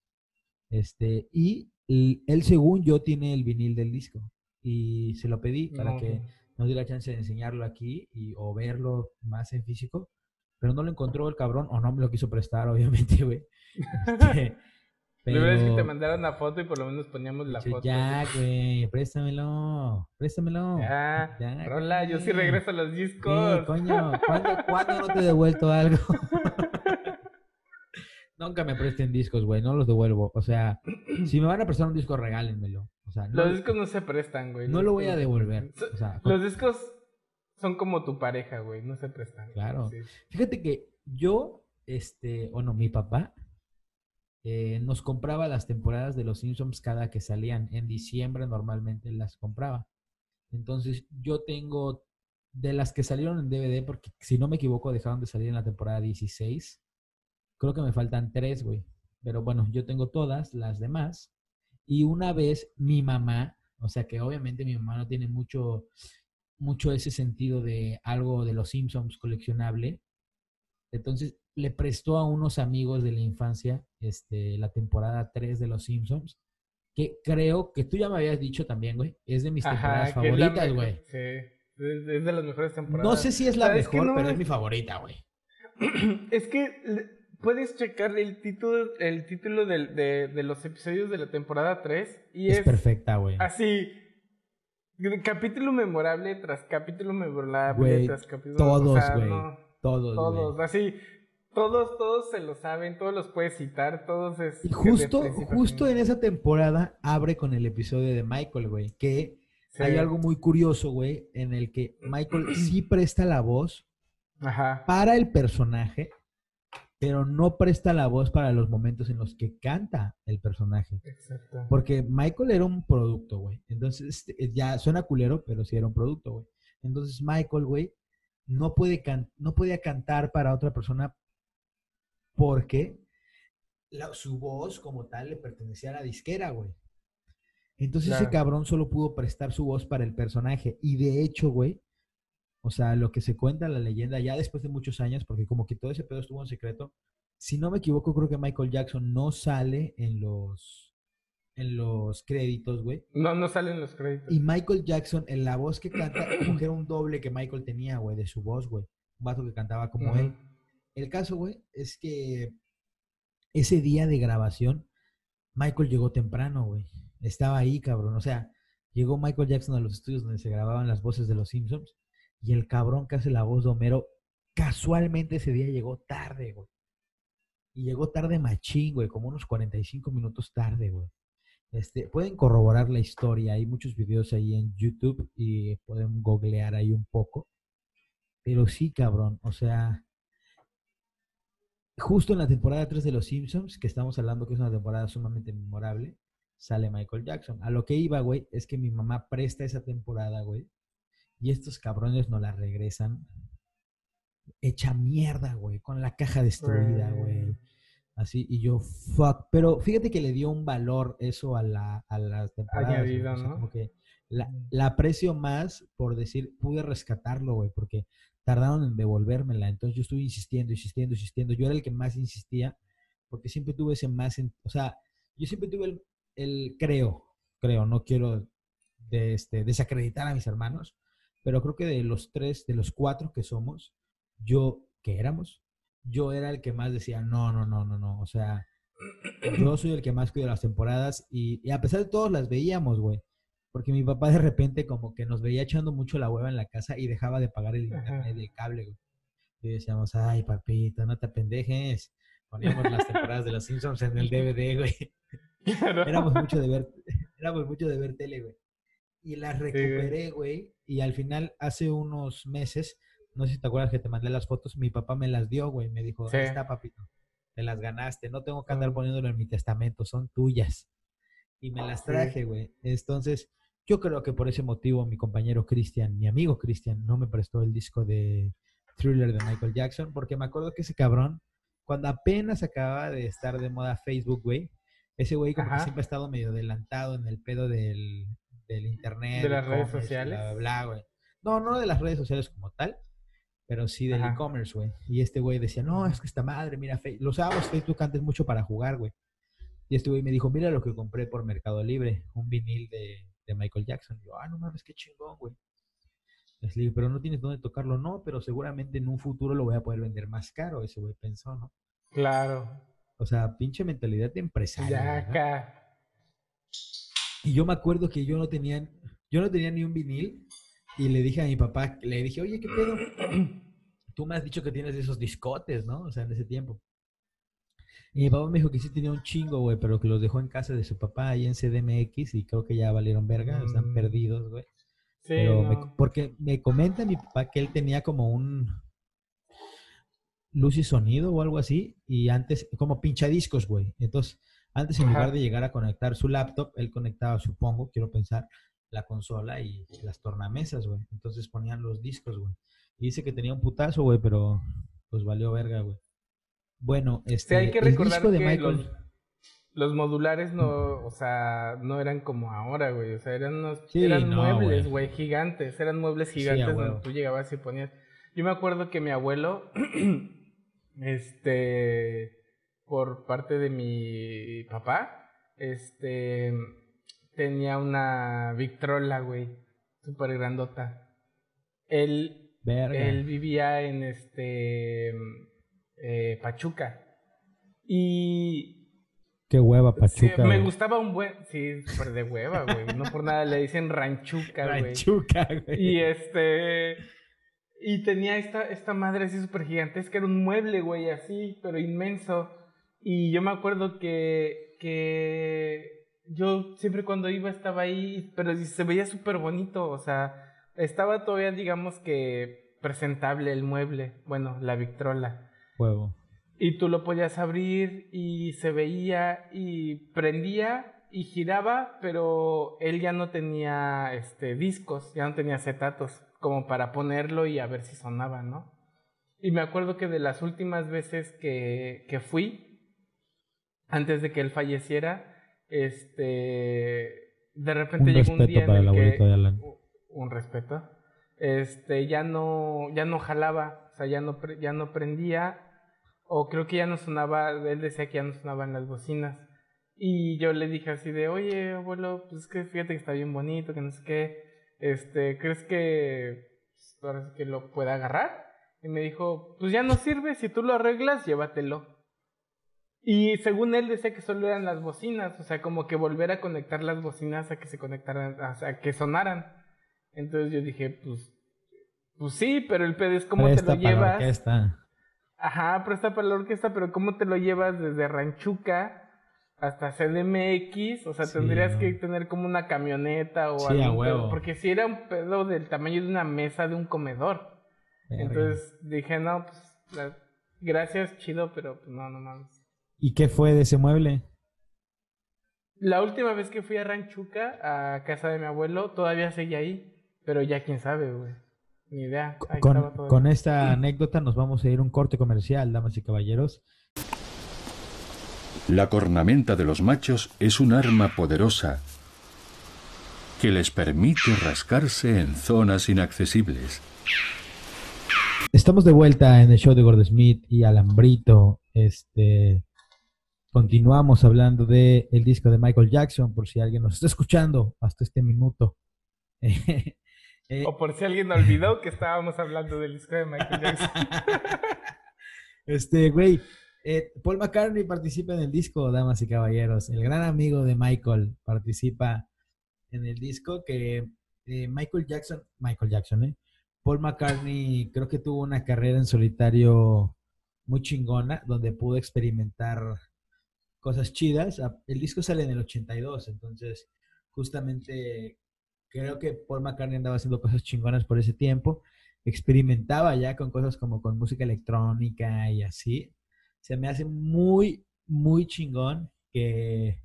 Este, y él, según yo, tiene el vinil del disco. Y se lo pedí para que nos diera la chance de enseñarlo aquí y, o verlo más en físico. Pero no lo encontró el cabrón, o no me lo quiso prestar, obviamente, güey. Este, pero... La que te mandaron la foto y por lo menos poníamos la foto. Ya, güey, préstamelo, préstamelo. Ya, ya yo sí regreso a los discos. Sí, coño, ¿cuándo, ¿cuándo no te he devuelto algo? Nunca me presten discos, güey, no los devuelvo. O sea, si me van a prestar un disco, regálenmelo. O sea, los discos no se prestan, güey. No lo voy a devolver. O sea, los discos son como tu pareja, güey, no se prestan. Claro. Fíjate que yo, este, o no, mi papá, eh, nos compraba las temporadas de los Simpsons cada que salían. En diciembre normalmente las compraba. Entonces yo tengo de las que salieron en DVD, porque si no me equivoco dejaron de salir en la temporada 16. Creo que me faltan tres, güey. Pero bueno, yo tengo todas las demás. Y una vez mi mamá, o sea que obviamente mi mamá no tiene mucho, mucho ese sentido de algo de los Simpsons coleccionable. Entonces le prestó a unos amigos de la infancia este, la temporada 3 de Los Simpsons, que creo que tú ya me habías dicho también, güey, es de mis temporadas favoritas, güey. Sí, es de las mejores temporadas. No sé si es la mejor, pero es mi favorita, güey. Es que puedes checar el título, el título de, de, los episodios de la temporada 3 y es, es perfecta, güey. Así, capítulo memorable tras capítulo memorable tras capítulo Todos, güey. todos, Todos, así todos, todos se lo saben, todos los puedes citar, todos es... Y justo, justo en esa temporada abre con el episodio de Michael, güey, que hay algo muy curioso, güey, en el que Michael sí presta la voz para el personaje, pero no presta la voz para los momentos en los que canta el personaje. Exacto. Porque Michael era un producto, güey. Entonces, este, ya suena culero, pero sí era un producto, güey. Entonces, Michael, güey, no, puede no podía cantar para otra persona porque su voz como tal le pertenecía a la disquera, güey. Entonces ese cabrón solo pudo prestar su voz para el personaje. Y de hecho, güey, o sea, lo que se cuenta la leyenda ya después de muchos años, porque como que todo ese pedo estuvo en secreto, si no me equivoco, creo que Michael Jackson no sale en los en los créditos, güey. No, no sale en los créditos. Y Michael Jackson, en la voz que canta, como que era un doble que Michael tenía, güey, de su voz, güey. Un vato que cantaba como él. El caso, güey, es que ese día de grabación, Michael llegó temprano, güey. Estaba ahí, cabrón. O sea, llegó Michael Jackson a los estudios donde se grababan las voces de los Simpsons y el cabrón que hace la voz de Homero, casualmente ese día llegó tarde, güey. Y llegó tarde machín, güey, como unos 45 minutos tarde, güey. Este, pueden corroborar la historia, hay muchos videos ahí en YouTube y pueden googlear ahí un poco. Pero sí, cabrón, o sea, justo en la temporada 3 de Los Simpsons, que estamos hablando que es una temporada sumamente memorable, sale Michael Jackson. A lo que iba, güey, es que mi mamá presta esa temporada, güey, y estos cabrones no la regresan hecha mierda, güey, con la caja destruida, güey. Así, y yo, fuck. Pero fíjate que le dio un valor eso a la, a la temporada. ¿no? como que la, la, aprecio más por decir, pude rescatarlo, güey, porque tardaron en devolvérmela. Entonces yo estuve insistiendo, insistiendo, insistiendo. Yo era el que más insistía porque siempre tuve ese más, o sea, yo siempre tuve el, creo, creo, no quiero de este, desacreditar a mis hermanos, pero creo que de los tres, de los cuatro que somos, yo, que éramos, yo era el que más decía, no, no, no, no, no, o sea, yo soy el que más cuida las temporadas y, y a pesar de todos las veíamos, güey. Porque mi papá de repente como que nos veía echando mucho la hueva en la casa y dejaba de pagar el internet, el cable, güey. Y decíamos, ay, papito, no te apendejes. Poníamos las temporadas de los Simpsons en el DVD, güey. Éramos mucho de ver, éramos mucho de ver tele, güey. Y las recuperé, güey. Y al final, hace unos meses, no sé si te acuerdas que te mandé las fotos, mi papá me las dio, güey. Me dijo, ahí está, papito. Te las ganaste. No tengo que andar poniéndolo en mi testamento, son tuyas. Y me las traje, güey. Entonces, Yo creo que por ese motivo mi compañero Cristian, mi amigo Cristian, no me prestó el disco de Thriller de Michael Jackson, porque me acuerdo que ese cabrón, cuando apenas acababa de estar de moda Facebook, güey, ese güey como que siempre ha estado medio adelantado en el pedo del, internet. De las redes sociales. No, no de las redes sociales como tal, pero sí del e-commerce, güey. Y este güey decía, no, es que esta madre, mira, lo usábamos Facebook antes mucho para jugar, güey. Y este güey me dijo, mira lo que compré por Mercado Libre, un vinil de, Michael Jackson. Y yo, ah, no mames, qué chingón, güey. pero no tienes dónde tocarlo, no, pero seguramente en un futuro lo voy a poder vender más caro, ese güey pensó, ¿no? Claro. O sea, pinche mentalidad de empresario. Ya acá. Y yo me acuerdo que yo no tenía, yo no tenía ni un vinil y le dije a mi papá, le dije, oye, ¿qué pedo? Tú me has dicho que tienes esos discotes, ¿no? O sea, en ese tiempo. Y mi papá me dijo que sí tenía un chingo, güey, pero que los dejó en casa de su papá ahí en CDMX y creo que ya valieron verga, están mm. perdidos, güey. Sí, pero porque me comenta mi papá que él tenía como un luz y sonido o algo así y antes como pinchadiscos, güey. Entonces, antes en lugar de llegar a conectar su laptop, él conectaba, supongo, quiero pensar, la consola y las tornamesas, güey. Entonces ponían los discos, güey. Y dice que tenía un putazo, güey, pero pues valió verga, güey. Bueno, este. hay que recordar que Michael... los, modulares no, o sea, no eran como ahora, güey. O sea, eran unos, eran muebles, güey, gigantes. Eran muebles gigantes donde tú llegabas y ponías. Yo me acuerdo que mi abuelo, este, por parte de mi papá, este, tenía una Victrola, güey, súper grandota. Él, él vivía en este eh, Pachuca. Y. Qué hueva, Pachuca. me gustaba un buen. Sí, súper de hueva, güey. No por nada le dicen ranchuca, güey. Ranchuca, güey. Y este. Y tenía esta, esta madre así súper gigantesca. Era un mueble, güey, así, pero inmenso. Y yo me acuerdo que. que yo siempre cuando iba estaba ahí, pero se veía súper bonito. O sea, estaba todavía, digamos que presentable el mueble. Bueno, la Victrola. Y tú lo podías abrir y se veía y prendía y giraba, pero él ya no tenía este discos, ya no tenía acetatos como para ponerlo y a ver si sonaba, ¿no? Y me acuerdo que de las últimas veces que, que fui, antes de que él falleciera, este, de repente llegó un día en el que, un respeto, este, ya no, ya no jalaba, o sea, ya no, ya no prendía o creo que ya no sonaba, él decía que ya no sonaban las bocinas. Y yo le dije así de, oye, abuelo, pues es que fíjate que está bien bonito, que no sé qué, este, ¿crees que pues, ahora que lo pueda agarrar? Y me dijo, pues ya no sirve, si tú lo arreglas, llévatelo. Y según él decía que solo eran las bocinas, o sea, como que volver a conectar las bocinas a que se conectaran, a que sonaran. Entonces yo dije, pues, pues sí, pero el pedo es cómo te lo llevas. Ajá, presta para la orquesta, pero ¿cómo te lo llevas desde Ranchuca hasta CDMX? O sea, tendrías que tener como una camioneta o algo. porque si era un pedo del tamaño de una mesa de un comedor. Entonces dije, no, pues gracias, chido, pero pues, no, no mames. ¿Y qué fue de ese mueble? La última vez que fui a Ranchuca, a casa de mi abuelo, todavía seguía ahí, pero ya quién sabe, güey. Ni idea. con, esta anécdota nos vamos a ir a un corte comercial, damas y caballeros. La cornamenta de los machos es un arma poderosa que les permite rascarse en zonas inaccesibles. Estamos de vuelta en el show de Gord Smith y Alambrito. Este, continuamos hablando del el disco de Michael Jackson, por si alguien nos está escuchando hasta este minuto. Eh, o por si alguien olvidó que estábamos hablando del disco de Michael Jackson. este, güey, eh, Paul McCartney participa en el disco, damas y caballeros. El gran amigo de Michael participa en el disco que eh, Michael Jackson, Michael Jackson, ¿eh? Paul McCartney creo que tuvo una carrera en solitario muy chingona, donde pudo experimentar cosas chidas. El disco sale en el 82, entonces justamente creo que Paul McCartney andaba haciendo cosas chingonas por ese tiempo. Experimentaba ya con cosas como con música electrónica y así. Se me hace muy, muy chingón que,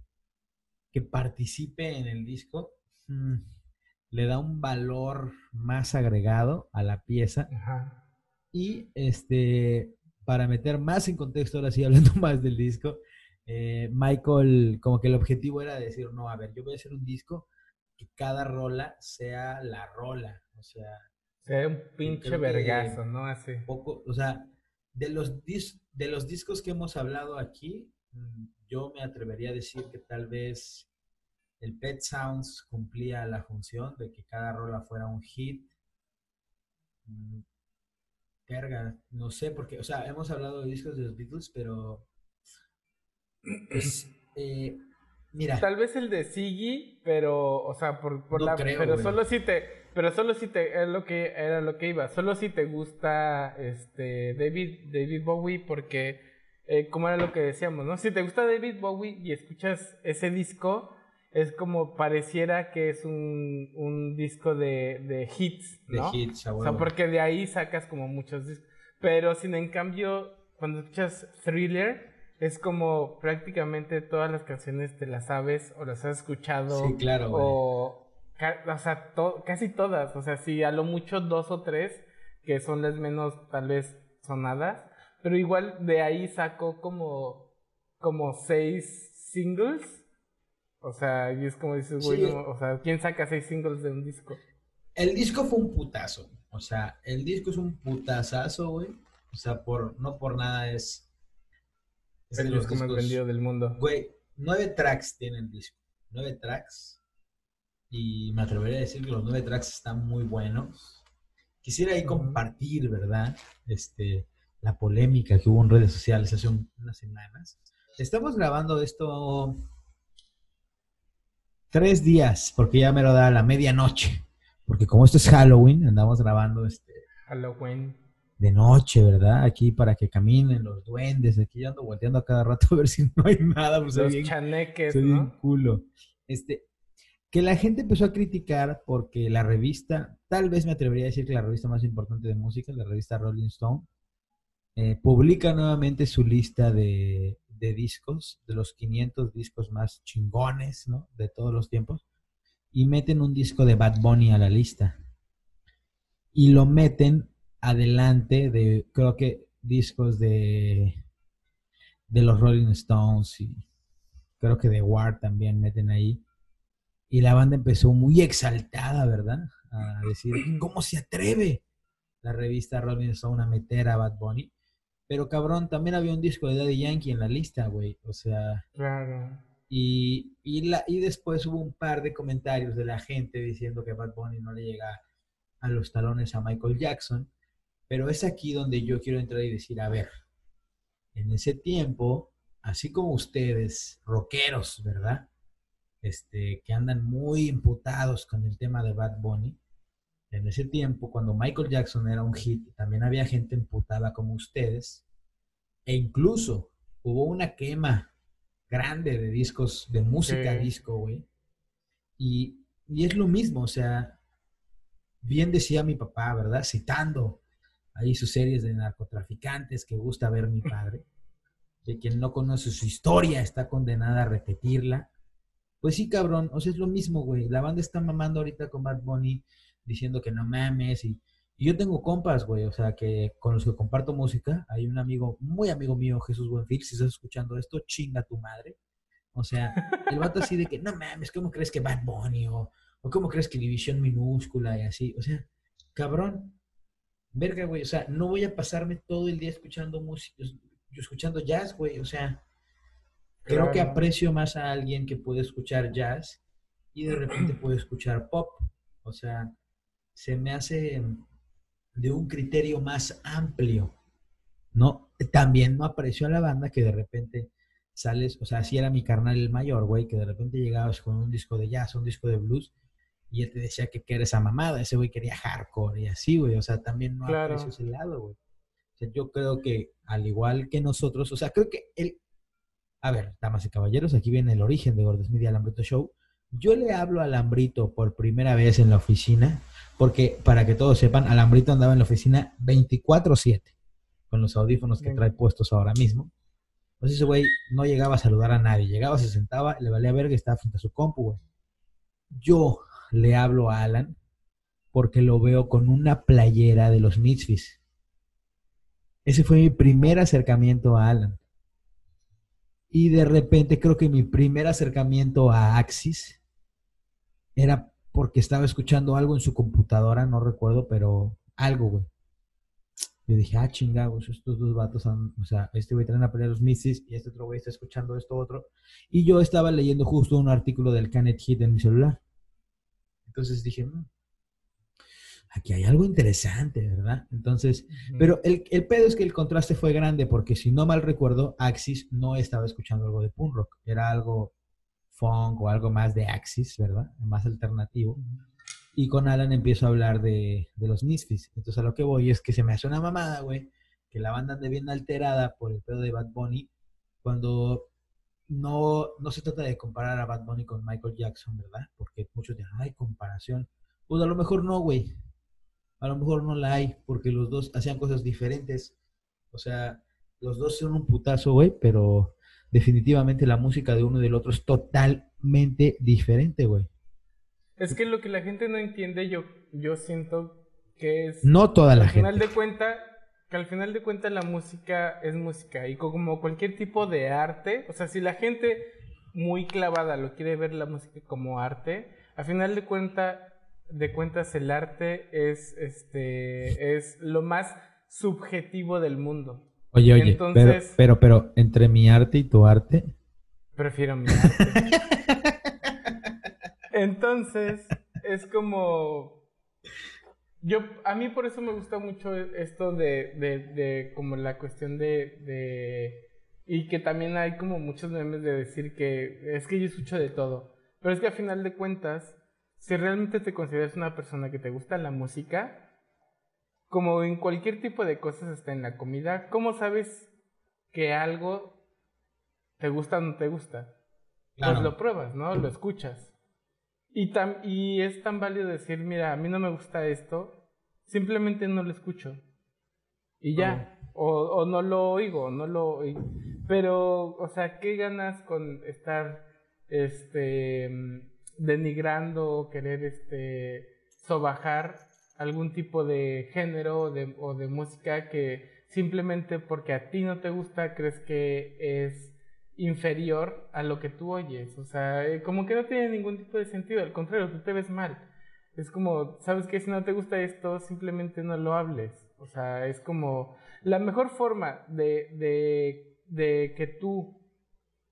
que participe en el disco. Mm, le da un valor más agregado a la pieza. Ajá. Y este, para meter más en contexto, ahora sí hablando más del disco, eh, Michael, como que el objetivo era decir, no, a ver, yo voy a hacer un disco que cada rola sea la rola, o sea... Sea un pinche vergazo, ¿no? Así. Poco, o sea, de los, dis- de los discos que hemos hablado aquí, mm, yo me atrevería a decir que tal vez el Pet Sounds cumplía la función de que cada rola fuera un hit. Mm, Verga, no sé, porque, o sea, hemos hablado de discos de los Beatles, pero. Pues, eh, mira, Tal vez el de Siggy, pero, o sea, por, por No la, creo, pero güey. solo si te, pero solo si te, es lo que era lo que iba, solo si te gusta, este, David, David Bowie, porque, eh, como era lo que decíamos, ¿no? Si te gusta David Bowie y escuchas ese disco, es como pareciera que es un, un disco de, de hits, de ¿no? O sea, porque de ahí sacas como muchos discos. Pero sin en cambio, cuando escuchas Thriller, es como prácticamente todas las canciones te las sabes o las has escuchado. Sí, claro. O, o sea, to- casi todas. O sea, sí, a lo mucho dos o tres, que son las menos tal vez sonadas. Pero igual de ahí saco como, como seis singles. O sea, y es como dices, güey, Sí. no, o sea, ¿quién saca seis singles de un disco? El disco fue un putazo. O sea, el disco es un putazazo, güey. O sea, por, no por nada es. Es de el los más del mundo. Güey, nueve tracks tiene el disco. Nueve tracks. Y me atrevería a decir que los nueve tracks están muy buenos. Quisiera ahí compartir, ¿verdad? Este, la polémica que hubo en redes sociales hace un- unas semanas. Estamos grabando esto tres días, porque ya me lo da a la medianoche. Porque como esto es Halloween, andamos grabando este, Halloween. De noche, ¿verdad? Aquí para que caminen los duendes. Aquí yo ando volteando a cada rato a ver si no hay nada. Pues Los bien, chaneques, bien ¿no? culo. Este, que la gente empezó a criticar porque la revista, tal vez me atrevería a decir que la revista más importante de música, la revista Rolling Stone, eh, publica nuevamente su lista de, de discos, de los 500 discos más chingones, ¿no? De todos los tiempos. Y meten un disco de Bad Bunny a la lista. Y lo meten adelante de, creo que, discos de, de los Rolling Stones y creo que de War también meten ahí. Y la banda empezó muy exaltada, ¿verdad? A decir, ¿cómo se atreve la revista Rolling Stone a meter a Bad Bunny? Pero cabrón, también había un disco de Daddy Yankee en la lista, güey. O sea, Claro. y, y, la, y después hubo un par de comentarios de la gente diciendo que Bad Bunny no le llega a los talones a Michael Jackson. Pero es aquí donde yo quiero entrar y decir, a ver, en ese tiempo, así como ustedes, rockeros, ¿verdad? Este, que andan muy imputados con el tema de Bad Bunny. En ese tiempo, cuando Michael Jackson era un hit, también había gente imputada como ustedes. E incluso hubo una quema grande de discos, de música Sí. disco, güey. Y, y es lo mismo, o sea, bien decía mi papá, ¿verdad? Citando ahí sus series de narcotraficantes que gusta ver mi padre, que quien no conoce su historia está condenada a repetirla. Pues sí, cabrón, o sea, es lo mismo, güey. La banda está mamando ahorita con Bad Bunny diciendo que no mames y, y yo tengo compas, güey, o sea, que con los que comparto música, hay un amigo, muy amigo mío, Jesús Buenfil, si estás escuchando esto, chinga tu madre. O sea, el vato así de que, no mames, ¿cómo crees que Bad Bunny o, o cómo crees que División Minúscula y así? O sea, cabrón, verga, güey, o sea, no voy a pasarme todo el día escuchando música, yo escuchando jazz, güey, o sea, creo que aprecio más a alguien que puede escuchar jazz y de repente puede escuchar pop, o sea, se me hace de un criterio más amplio, ¿no? También no aprecio a la banda que de repente sales, o sea, así era mi carnal el mayor, güey, que de repente llegabas con un disco de jazz, un disco de blues, y él te decía que, que eres esa mamada, ese güey quería hardcore y así, güey, o sea, también no Claro. aprecio ese lado, güey. O sea, yo creo que al igual que nosotros, o sea, creo que el... A ver, damas y caballeros, aquí viene el origen de Gordes Media Alambrito Show. Yo le hablo a Alambrito por primera vez en la oficina, porque para que todos sepan, Alambrito andaba en la oficina 24/7, con los audífonos que Bien. trae puestos ahora mismo. Entonces ese güey no llegaba a saludar a nadie, llegaba, se sentaba, le valía verga y estaba frente a su compu, güey. Yo le hablo a Alan porque lo veo con una playera de los Misfits. Ese fue mi primer acercamiento a Alan. Y de repente creo que mi primer acercamiento a Axis era porque estaba escuchando algo en su computadora, no recuerdo, pero algo, güey. Yo dije, ah, chingados, estos dos vatos, o sea, este güey traen a pelear los Misfits y este otro güey está escuchando esto otro. Y yo estaba leyendo justo un artículo del Canet Hit en mi celular. Entonces dije, mm, aquí hay algo interesante, ¿verdad? Entonces, pero el, el, pedo es que el contraste fue grande porque si no mal recuerdo, Axis no estaba escuchando algo de punk rock, era algo funk o algo más de Axis, ¿verdad? Más alternativo. Y con Alan empiezo a hablar de, de, los Misfits. Entonces a lo que voy es que se me hace una mamada, güey, que la banda ande bien alterada por el pedo de Bad Bunny, cuando no, no se trata de comparar a Bad Bunny con Michael Jackson, ¿verdad? Porque muchos dicen, hay comparación. Pues a lo mejor no, güey. A lo mejor no la hay, porque los dos hacían cosas diferentes. O sea, los dos son un putazo, güey, pero definitivamente la música de uno y del otro es totalmente diferente, güey. Es que lo que la gente no entiende, yo, yo siento que es... No toda la gente. Al final de cuenta, que al final de cuentas la música es música y como cualquier tipo de arte, o sea, si la gente muy clavada lo quiere ver la música como arte, al final de cuenta de cuentas el arte es este es lo más subjetivo del mundo. Oye, oye, pero, pero pero entre mi arte y tu arte prefiero mi arte. Entonces, es como yo, a mí por eso me gusta mucho esto de, de, de como la cuestión de, de, y que también hay como muchos memes de decir que es que yo escucho de todo, pero es que a final de cuentas, si realmente te consideras una persona que te gusta la música, como en cualquier tipo de cosas, está en la comida, ¿cómo sabes que algo te gusta o no te gusta? Pues lo pruebas, ¿no? Lo escuchas. Y, y es tan válido decir, mira, a mí no me gusta esto, simplemente no lo escucho. Y ya, o, no lo oigo, no lo oigo. Pero, o sea, ¿qué ganas con estar este denigrando querer este sobajar algún tipo de género de, o de música que simplemente porque a ti no te gusta crees que es inferior a lo que tú oyes. O sea, eh, como que no tiene ningún tipo de sentido. Al contrario, tú te ves mal. Es como, ¿sabes que Si no te gusta esto, simplemente no lo hables. O sea, es como la mejor forma de, de, de que tú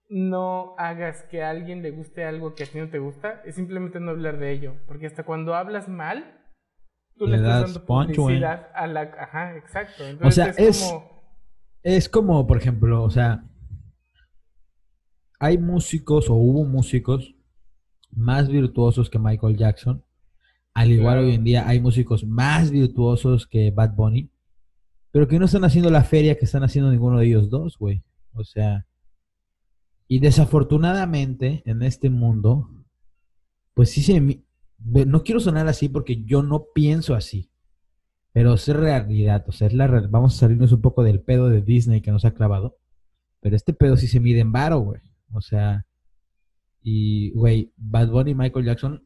no hagas que a alguien le guste algo que a ti no te gusta, es simplemente no hablar de ello. Porque hasta cuando hablas mal, tú le, estás dando publicidad a la... Ajá, exacto. o sea, es, como... es como, por ejemplo, o sea, hay músicos o hubo músicos más virtuosos que Michael Jackson. Al igual hoy en día hay músicos más virtuosos que Bad Bunny. Pero que no están haciendo la feria que están haciendo ninguno de ellos dos, güey. O sea. Y desafortunadamente en este mundo, pues sí se... No quiero sonar así porque yo no pienso así. Pero es realidad, o sea, es la vamos a salirnos un poco del pedo de Disney que nos ha clavado. Pero este pedo sí se mide en varo, güey. O sea, y, güey, Bad Bunny y Michael Jackson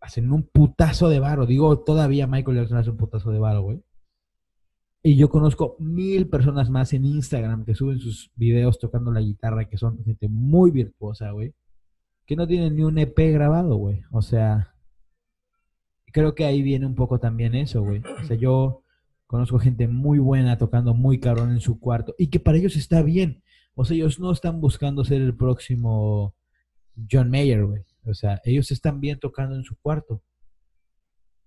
hacen un putazo de varo. Digo, todavía Michael Jackson hace un putazo de varo, güey. Y yo conozco mil personas más en Instagram que suben sus videos tocando la guitarra, que son gente muy virtuosa, güey. Que no tienen ni un EP grabado, güey. O sea, creo que ahí viene un poco también eso, güey. O sea, yo conozco gente muy buena tocando muy cabrón en su cuarto y que para ellos está bien. O sea, ellos no están buscando ser el próximo John Mayer, güey. O sea, ellos están bien tocando en su cuarto.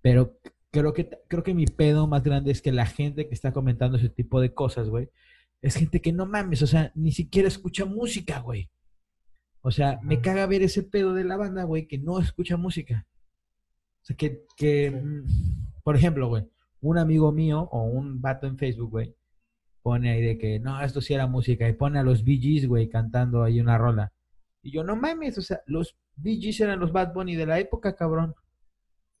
Pero creo que, creo que mi pedo más grande es que la gente que está comentando ese tipo de cosas, güey, es gente que no mames, o sea, ni siquiera escucha música, güey. O sea, me caga ver ese pedo de la banda, güey, que no escucha música. O sea, que, que mm, por ejemplo, güey, un amigo mío o un vato en Facebook, güey, pone ahí de que, no, esto sí era música, y pone a los Bee güey, cantando ahí una rola. Y yo, no mames, o sea, los Bee eran los Bad Bunny de la época, cabrón.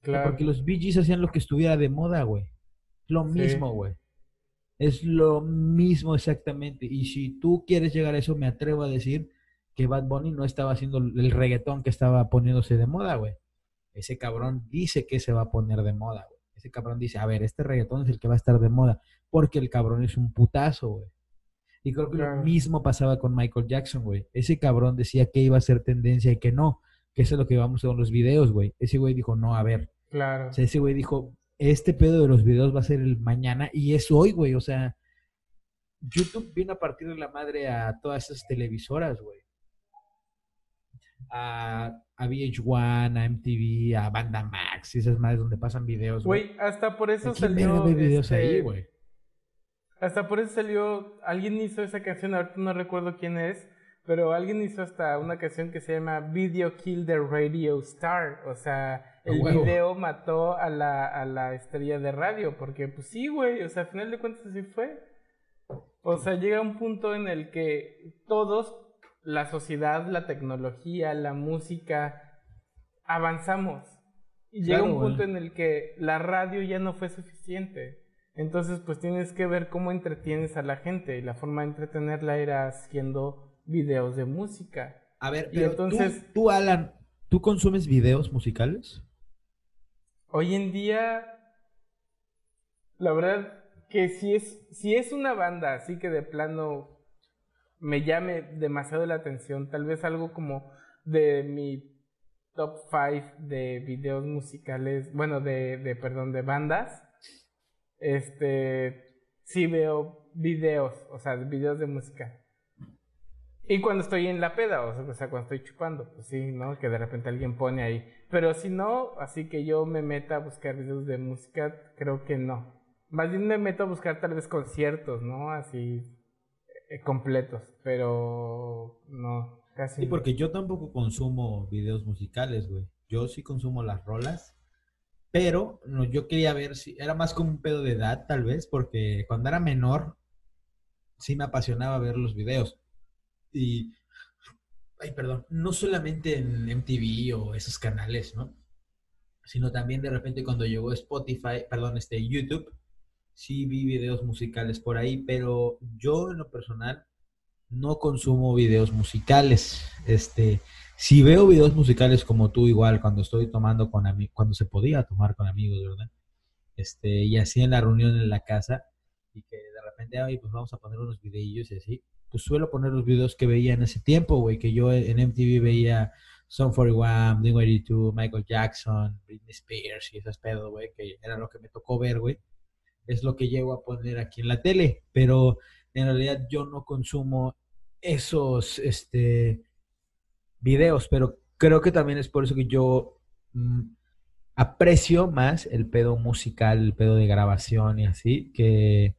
Claro. Porque los Bee hacían lo que estuviera de moda, güey. Lo mismo, güey. Es lo mismo exactamente. Y si tú quieres llegar a eso, me atrevo a decir que Bad Bunny no estaba haciendo el reggaetón que estaba poniéndose de moda, güey. Ese cabrón dice que se va a poner de moda, güey. Ese cabrón dice, a ver, este reggaetón es el que va a estar de moda, porque el cabrón es un putazo, güey. Y creo que lo mismo pasaba con Michael Jackson, güey. Ese cabrón decía que iba a ser tendencia y que no, que eso es lo que vamos con los videos, güey. Ese güey dijo, no, a ver. Claro. O sea, ese güey dijo, este pedo de los videos va a ser el mañana y es hoy, güey. O sea, YouTube vino a partir de la madre a todas esas televisoras, güey. A, a VH1, a MTV, a Banda Max, y esas madres donde pasan videos, güey. Güey, hasta por eso ¿A salió. ve videos ahí, este, güey? Hasta por eso salió. Alguien hizo esa canción, ahorita no recuerdo quién es. Pero alguien hizo hasta una canción que se llama Video Kill the Radio Star. O sea, el video mató a la, a la estrella de radio. Porque, pues sí, güey. O sea, al final de cuentas así fue. O sea, llega un punto en el que todos, la sociedad, la tecnología, la música, avanzamos. Y llega Claro, un punto en el que la radio ya no fue suficiente. Entonces, pues tienes que ver cómo entretienes a la gente. Y la forma de entretenerla era haciendo videos de música. A ver, y pero entonces- tú, tú, Alan, ¿tú consumes videos musicales? Hoy en día, la verdad que si es, si es una banda así que de plano me llame demasiado la atención, tal vez algo como de mi top 5 de videos musicales, bueno, de, de, perdón, de bandas, este, sí veo videos, o sea, videos de música. Y cuando estoy en la peda, o sea, cuando estoy chupando, pues sí, ¿no? Que de repente alguien pone ahí. Pero si no, así que yo me meta a buscar videos de música, creo que no. Más bien me meto a buscar tal vez conciertos, ¿no? Así eh, completos, pero no, casi Sí, no. porque yo tampoco consumo videos musicales, güey. Yo sí consumo las rolas, pero no, yo quería ver si era más como un pedo de edad, tal vez, porque cuando era menor sí me apasionaba ver los videos. Y, ay, perdón, no solamente en MTV o esos canales, ¿no? Sino también de repente cuando llegó Spotify, perdón, este YouTube, sí vi videos musicales por ahí, pero yo en lo personal no consumo videos musicales. Este, si veo videos musicales como tú, igual, cuando estoy tomando con amigos, cuando se podía tomar con amigos, ¿verdad? Este, y así en la reunión en la casa, y que de repente, ay, pues vamos a poner unos videillos y así, pues suelo poner los videos que veía en ese tiempo, güey, que yo en MTV veía Song 41, Blink-182, Michael Jackson, Britney Spears y esas pedos, güey, que era lo que me tocó ver, güey. Es lo que llego a poner aquí en la tele, pero en realidad yo no consumo esos este, videos, pero creo que también es por eso que yo mm, aprecio más el pedo musical, el pedo de grabación y así, que,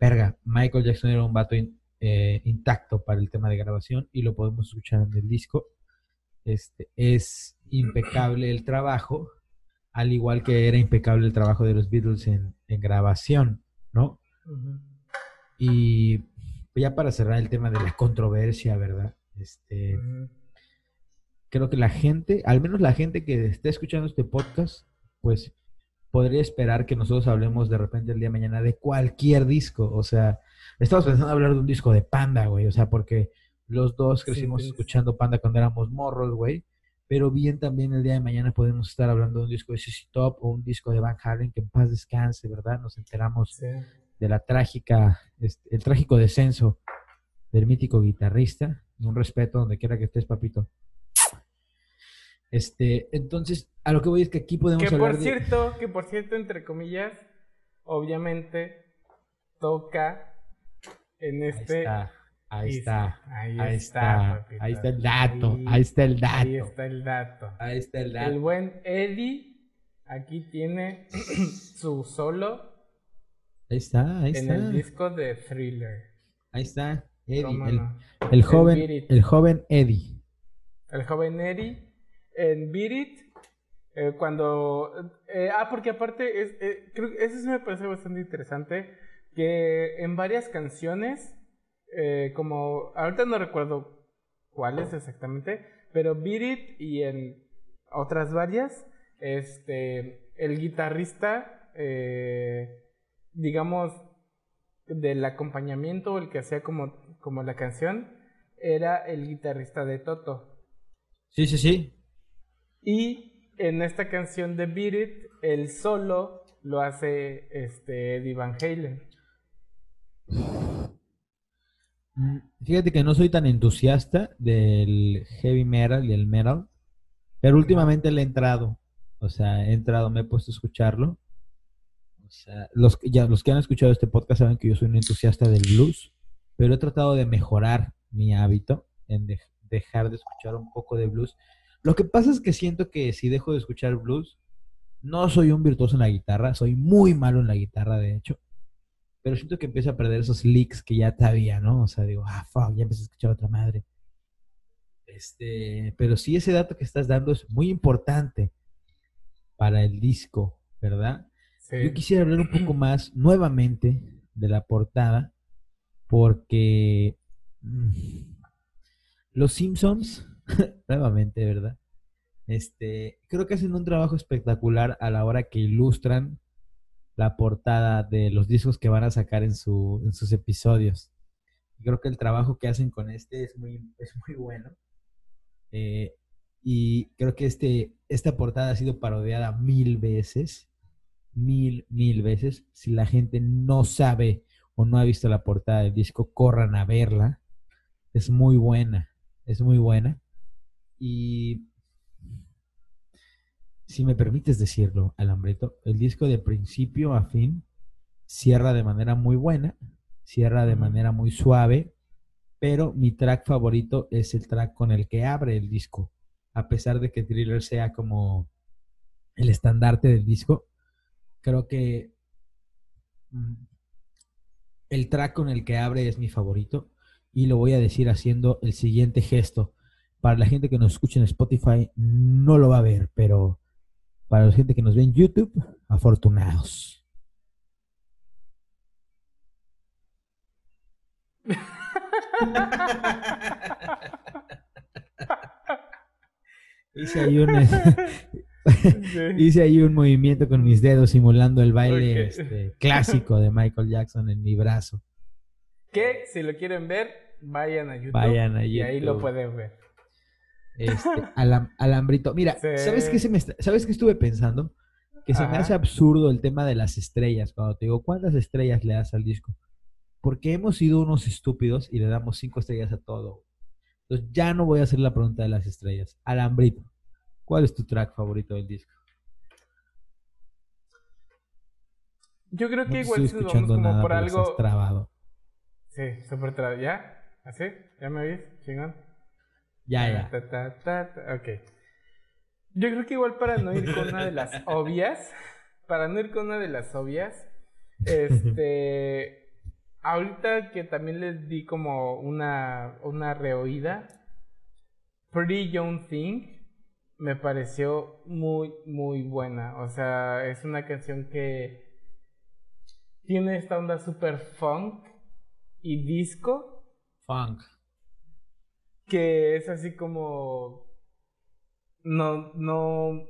verga, Michael Jackson era un vato in- eh, intacto para el tema de grabación y lo podemos escuchar en el disco. Este, es impecable el trabajo, al igual que era impecable el trabajo de los Beatles en, en grabación, ¿no? Y ya para cerrar el tema de la controversia, ¿verdad? Este. Creo que la gente, al menos la gente que esté escuchando este podcast, pues podría esperar que nosotros hablemos de repente el día de mañana de cualquier disco. O sea, estamos pensando en hablar de un disco de Panda, güey. O sea, porque los dos crecimos sí. escuchando Panda cuando éramos morros, güey. Pero bien también el día de mañana podemos estar hablando de un disco de CC Top o un disco de Van Halen que en paz descanse, ¿verdad? Nos enteramos Sí. de la trágica, este, el trágico descenso del mítico guitarrista. Un respeto donde quiera que estés, papito. Este, entonces, a lo que voy es que aquí podemos Que hablar por de- cierto, que por cierto, entre comillas, obviamente toca en Ahí este. está, ahí está, Ahí, ahí está, está, ahí está el dato, Ahí- ahí está el dato, Ahí está el dato. ahí está el El dato. buen Eddie aquí tiene su solo Ahí está, ahí en está, el disco de Thriller. ahí está, Eddie, ¿Cómo el, no? el joven, el joven Eddie. El joven Eddie en Beat It. eh, cuando. eh, ah, porque aparte, es, eh, creo que eso me parece bastante interesante. Que en varias canciones, como. Ahorita no recuerdo cuáles exactamente, pero Beat It y en otras varias, este. El guitarrista, digamos, del acompañamiento, el que hacía como, como la canción, era el guitarrista de Toto. Sí, sí, sí. Y en esta canción de Beat It, el solo lo hace este Eddie Van Halen. Mm, fíjate que no soy tan entusiasta del heavy metal y el metal, pero últimamente le he entrado. O sea, he entrado, me he puesto a escucharlo. O sea, los, ya, los que han escuchado este podcast saben que yo soy un entusiasta del blues, pero he tratado de mejorar mi hábito en dejar de escuchar un poco de blues. Lo que pasa es que siento que si dejo de escuchar blues, no soy un virtuoso en la guitarra, soy muy malo en la guitarra, de hecho pero siento que empiezo a perder esos leaks que ya te había, ¿no? O sea, digo, ah, fuck, ya empecé a escuchar a otra madre. Este, pero sí ese dato que estás dando es muy importante para el disco, ¿verdad? Yo quisiera hablar un poco más nuevamente de la portada, porque mm, los Simpsons, nuevamente, ¿verdad? Este, creo que hacen un trabajo espectacular a la hora que ilustran la portada de los discos que van a sacar en, su, sus episodios. Creo que el trabajo que hacen con este es muy, es muy bueno. Eh, y creo que este, esta portada ha sido parodiada mil veces. Mil, mil veces. Si la gente no sabe o no ha visto la portada del disco, corran a verla. Es muy buena. Es muy buena. Y si me permites decirlo, Alambrito, el disco de principio a fin cierra de manera muy buena, cierra de manera muy suave, pero mi track favorito es el track con el que abre el disco. A pesar de que Thriller sea como el estandarte del disco, creo que mm, el track con el que abre es mi favorito y lo voy a decir haciendo el siguiente gesto. Para la gente que nos escucha en Spotify no lo va a ver, pero para la gente que nos ve en YouTube, afortunados. hice, ahí un, hice ahí un movimiento con mis dedos simulando el baile este, clásico de Michael Jackson en mi brazo. Que si lo quieren ver, vayan a YouTube, vayan a YouTube. y ahí lo pueden ver este, alambrito. Mira, ¿sabes, qué se me ¿sabes qué estuve pensando? Que se me hace absurdo el tema de las estrellas. Cuando te digo, ¿cuántas estrellas le das al disco? Porque hemos sido unos estúpidos y le damos cinco estrellas a todo. Entonces ya no voy a hacer la pregunta de las estrellas. Alambrito, ¿cuál es tu track favorito del disco? Yo creo que igual si vamos como por algo. Trabado. Sí, súper trabado. ¿Ya? ¿Así? ¿Ya me oís? Chingón. Ya, ya. ok. Yo creo que igual para no ir con una de las obvias, para no ir con una de las obvias, este, ahorita que también les di como una, una reoída, Pretty Young Thing me pareció muy, muy buena. O sea, es una canción que tiene esta onda super funk y disco. Funk que es así como no no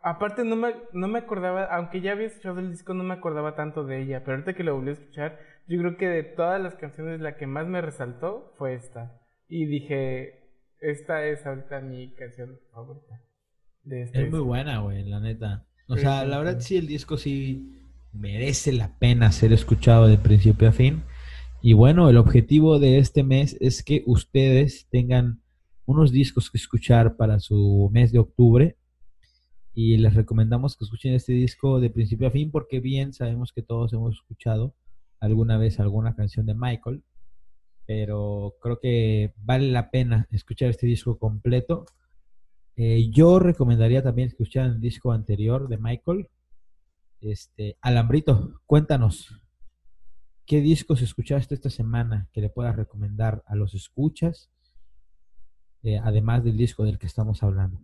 aparte no me no me acordaba aunque ya había escuchado el disco no me acordaba tanto de ella pero ahorita que lo volví a escuchar yo creo que de todas las canciones la que más me resaltó fue esta. Y dije esta es ahorita mi canción favorita de este es muy buena güey la neta. O sea la verdad sí el disco sí merece la pena ser escuchado de principio a fin y bueno, el objetivo de este mes es que ustedes tengan unos discos que escuchar para su mes de octubre. Y les recomendamos que escuchen este disco de principio a fin porque bien sabemos que todos hemos escuchado alguna vez alguna canción de Michael. Pero creo que vale la pena escuchar este disco completo. Eh, yo recomendaría también escuchar el disco anterior de Michael. Este, Alambrito, cuéntanos, ¿Qué discos escuchaste esta semana que le puedas recomendar a los escuchas? Eh, además del disco del que estamos hablando.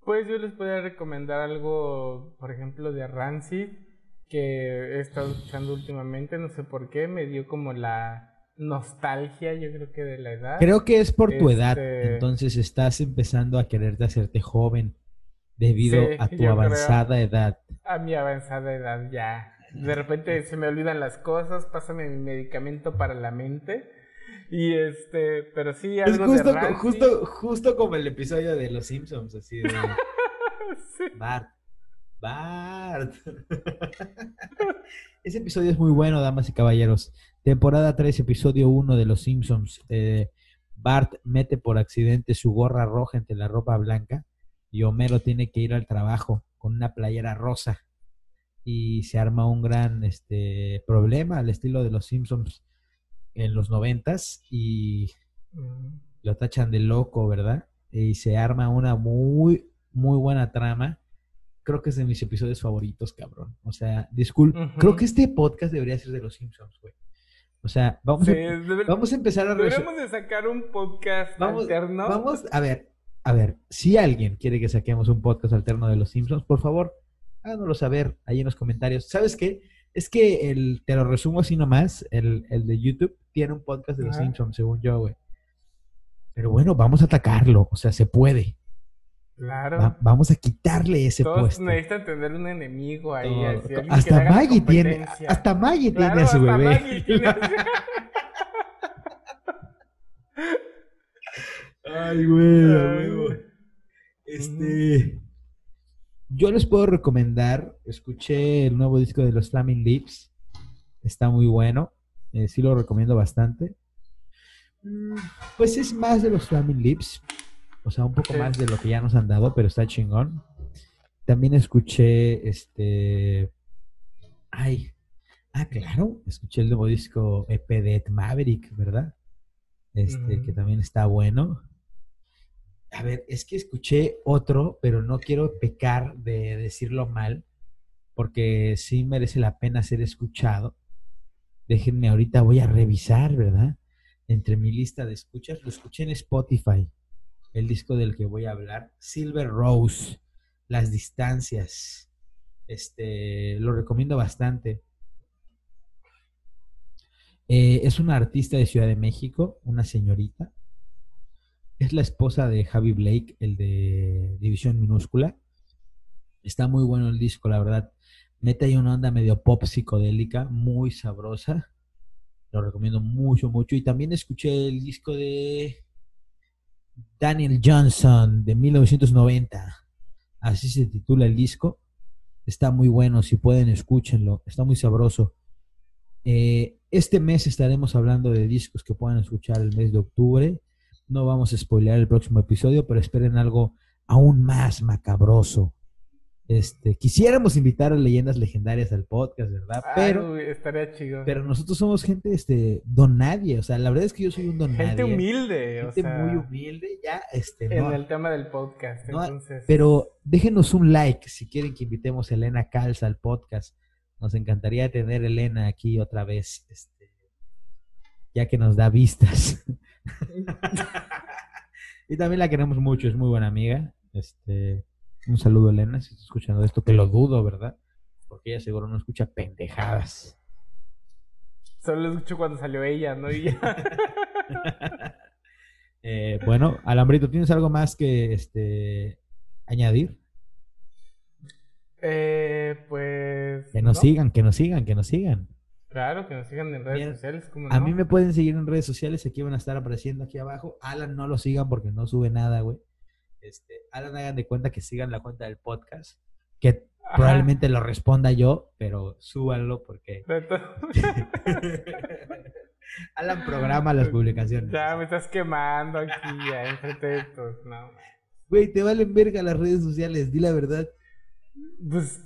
Pues yo les podría recomendar algo, por ejemplo, de Rancid, que he estado escuchando últimamente, no sé por qué, me dio como la nostalgia, yo creo que de la edad. Creo que es por tu edad, este entonces estás empezando a quererte hacerte joven debido a tu avanzada edad. A mi avanzada edad, ya. De repente se me olvidan las cosas, pásame mi medicamento para la mente. Y este, pero sí, Es algo justo, de justo, justo como el episodio de Los Simpsons, así de Sí. Bart. Bart. Ese episodio es muy bueno, damas y caballeros. Temporada 3, episodio 1 de Los Simpsons. Eh, Bart mete por accidente su gorra roja entre la ropa blanca y Homero tiene que ir al trabajo con una playera rosa. Y se arma un gran este, problema al estilo de Los Simpsons en los noventas y Mm. lo tachan de loco, ¿verdad? Y se arma una muy, muy buena trama. Creo que es de mis episodios favoritos, cabrón. O sea, disculpe, creo que este podcast debería ser de los Simpsons, güey. O sea, vamos, Sí, a, vamos a empezar a deberíamos de sacar un podcast Vamos, alterno. vamos, a ver, a ver, si alguien quiere que saquemos un podcast alterno de los Simpsons, por favor, háganoslo saber ahí en los comentarios. ¿Sabes qué? Es que el, te lo resumo así nomás, el, el de YouTube tiene un podcast de los. Simpsons, según yo, güey. Pero bueno, vamos a atacarlo, o sea, se puede. Claro. Va- vamos a quitarle ese Todos puesto. necesitan tener un enemigo ahí. Así, hasta Maggie tiene, hasta Maggie Claro, tiene a su hasta bebé. Maggie tiene Ay, güey, Ay, güey. Este. Yo les puedo recomendar. Escuché el nuevo disco de los Flaming Lips. Está muy bueno. eh, sí lo recomiendo bastante. Mm, Pues es más de los Flaming Lips. O sea, un poco Sí. más de lo que ya nos han dado, pero está chingón. También escuché este. Ay. Ah, claro. Escuché el nuevo disco EP de Ed Maverick, ¿verdad? Este, que también está bueno. A ver, es que escuché otro, pero no quiero pecar de decirlo mal, porque sí merece la pena ser escuchado. Déjenme ahorita, voy a revisar, ¿verdad? Entre mi lista de escuchas, lo escuché en Spotify, el disco del que voy a hablar, Silver Rose, Las Distancias. Este, lo recomiendo bastante. Eh, es una artista de Ciudad de México, una señorita. Es la esposa de Javi Blake, el de División Minúscula. Está muy bueno el disco, la verdad. Mete ahí una onda medio pop psicodélica, muy sabrosa. Lo recomiendo mucho, mucho. Y también escuché el disco de Daniel Johnson de 1990. Así se titula el disco. Está muy bueno, si pueden, escúchenlo. Está muy sabroso. Eh, este mes estaremos hablando de discos que puedan escuchar el mes de octubre. No vamos a spoilear el próximo episodio, pero esperen algo aún más macabroso. Este, quisiéramos invitar a leyendas legendarias al podcast, ¿verdad? Ay, Pero, estaría chido. pero nosotros somos gente, este, don nadie. O sea, la verdad es que yo soy un don Gente nadie. humilde, o Gente sea, muy humilde, ya, este, en no, el tema del podcast. No, entonces, pero déjenos un like si quieren que invitemos a Elena Calza al podcast. Nos encantaría tener a Elena aquí otra vez, este, ya que nos da vistas. y también la queremos mucho, es muy buena amiga. Este, un saludo, Elena, si estás escuchando esto, que lo dudo, ¿verdad? Porque ella seguro no escucha pendejadas. solo lo escucho cuando salió ella, ¿no? Y ya. Eh, bueno, Alambrito, ¿tienes algo más que este, añadir? eh, pues. Que nos ¿no? sigan, que nos sigan, que nos sigan. Claro, que nos sigan en redes Bien. sociales. ¿cómo A mí me pueden seguir en redes sociales, aquí van a estar apareciendo aquí abajo. Alan no lo sigan porque no sube nada, güey. Este, Alan hagan de cuenta que sigan la cuenta del podcast, que Ajá. probablemente lo responda yo, pero súbanlo porque Alan programa las publicaciones. Ya me estás quemando aquí, ya, enfrente de estos. No. Güey, te valen verga las redes sociales, di la verdad. Pues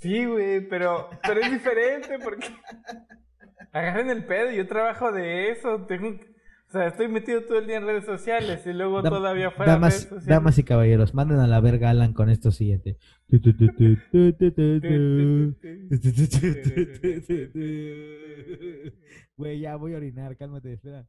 sí, güey, pero, pero es diferente porque agarren el pedo. Yo trabajo de eso. Tengo, o sea, estoy metido todo el día en redes sociales y luego todavía fuera de redes damas, sociales. damas y caballeros, manden a la verga Alan con esto siguiente. Güey, ya voy a orinar, cálmate, espera.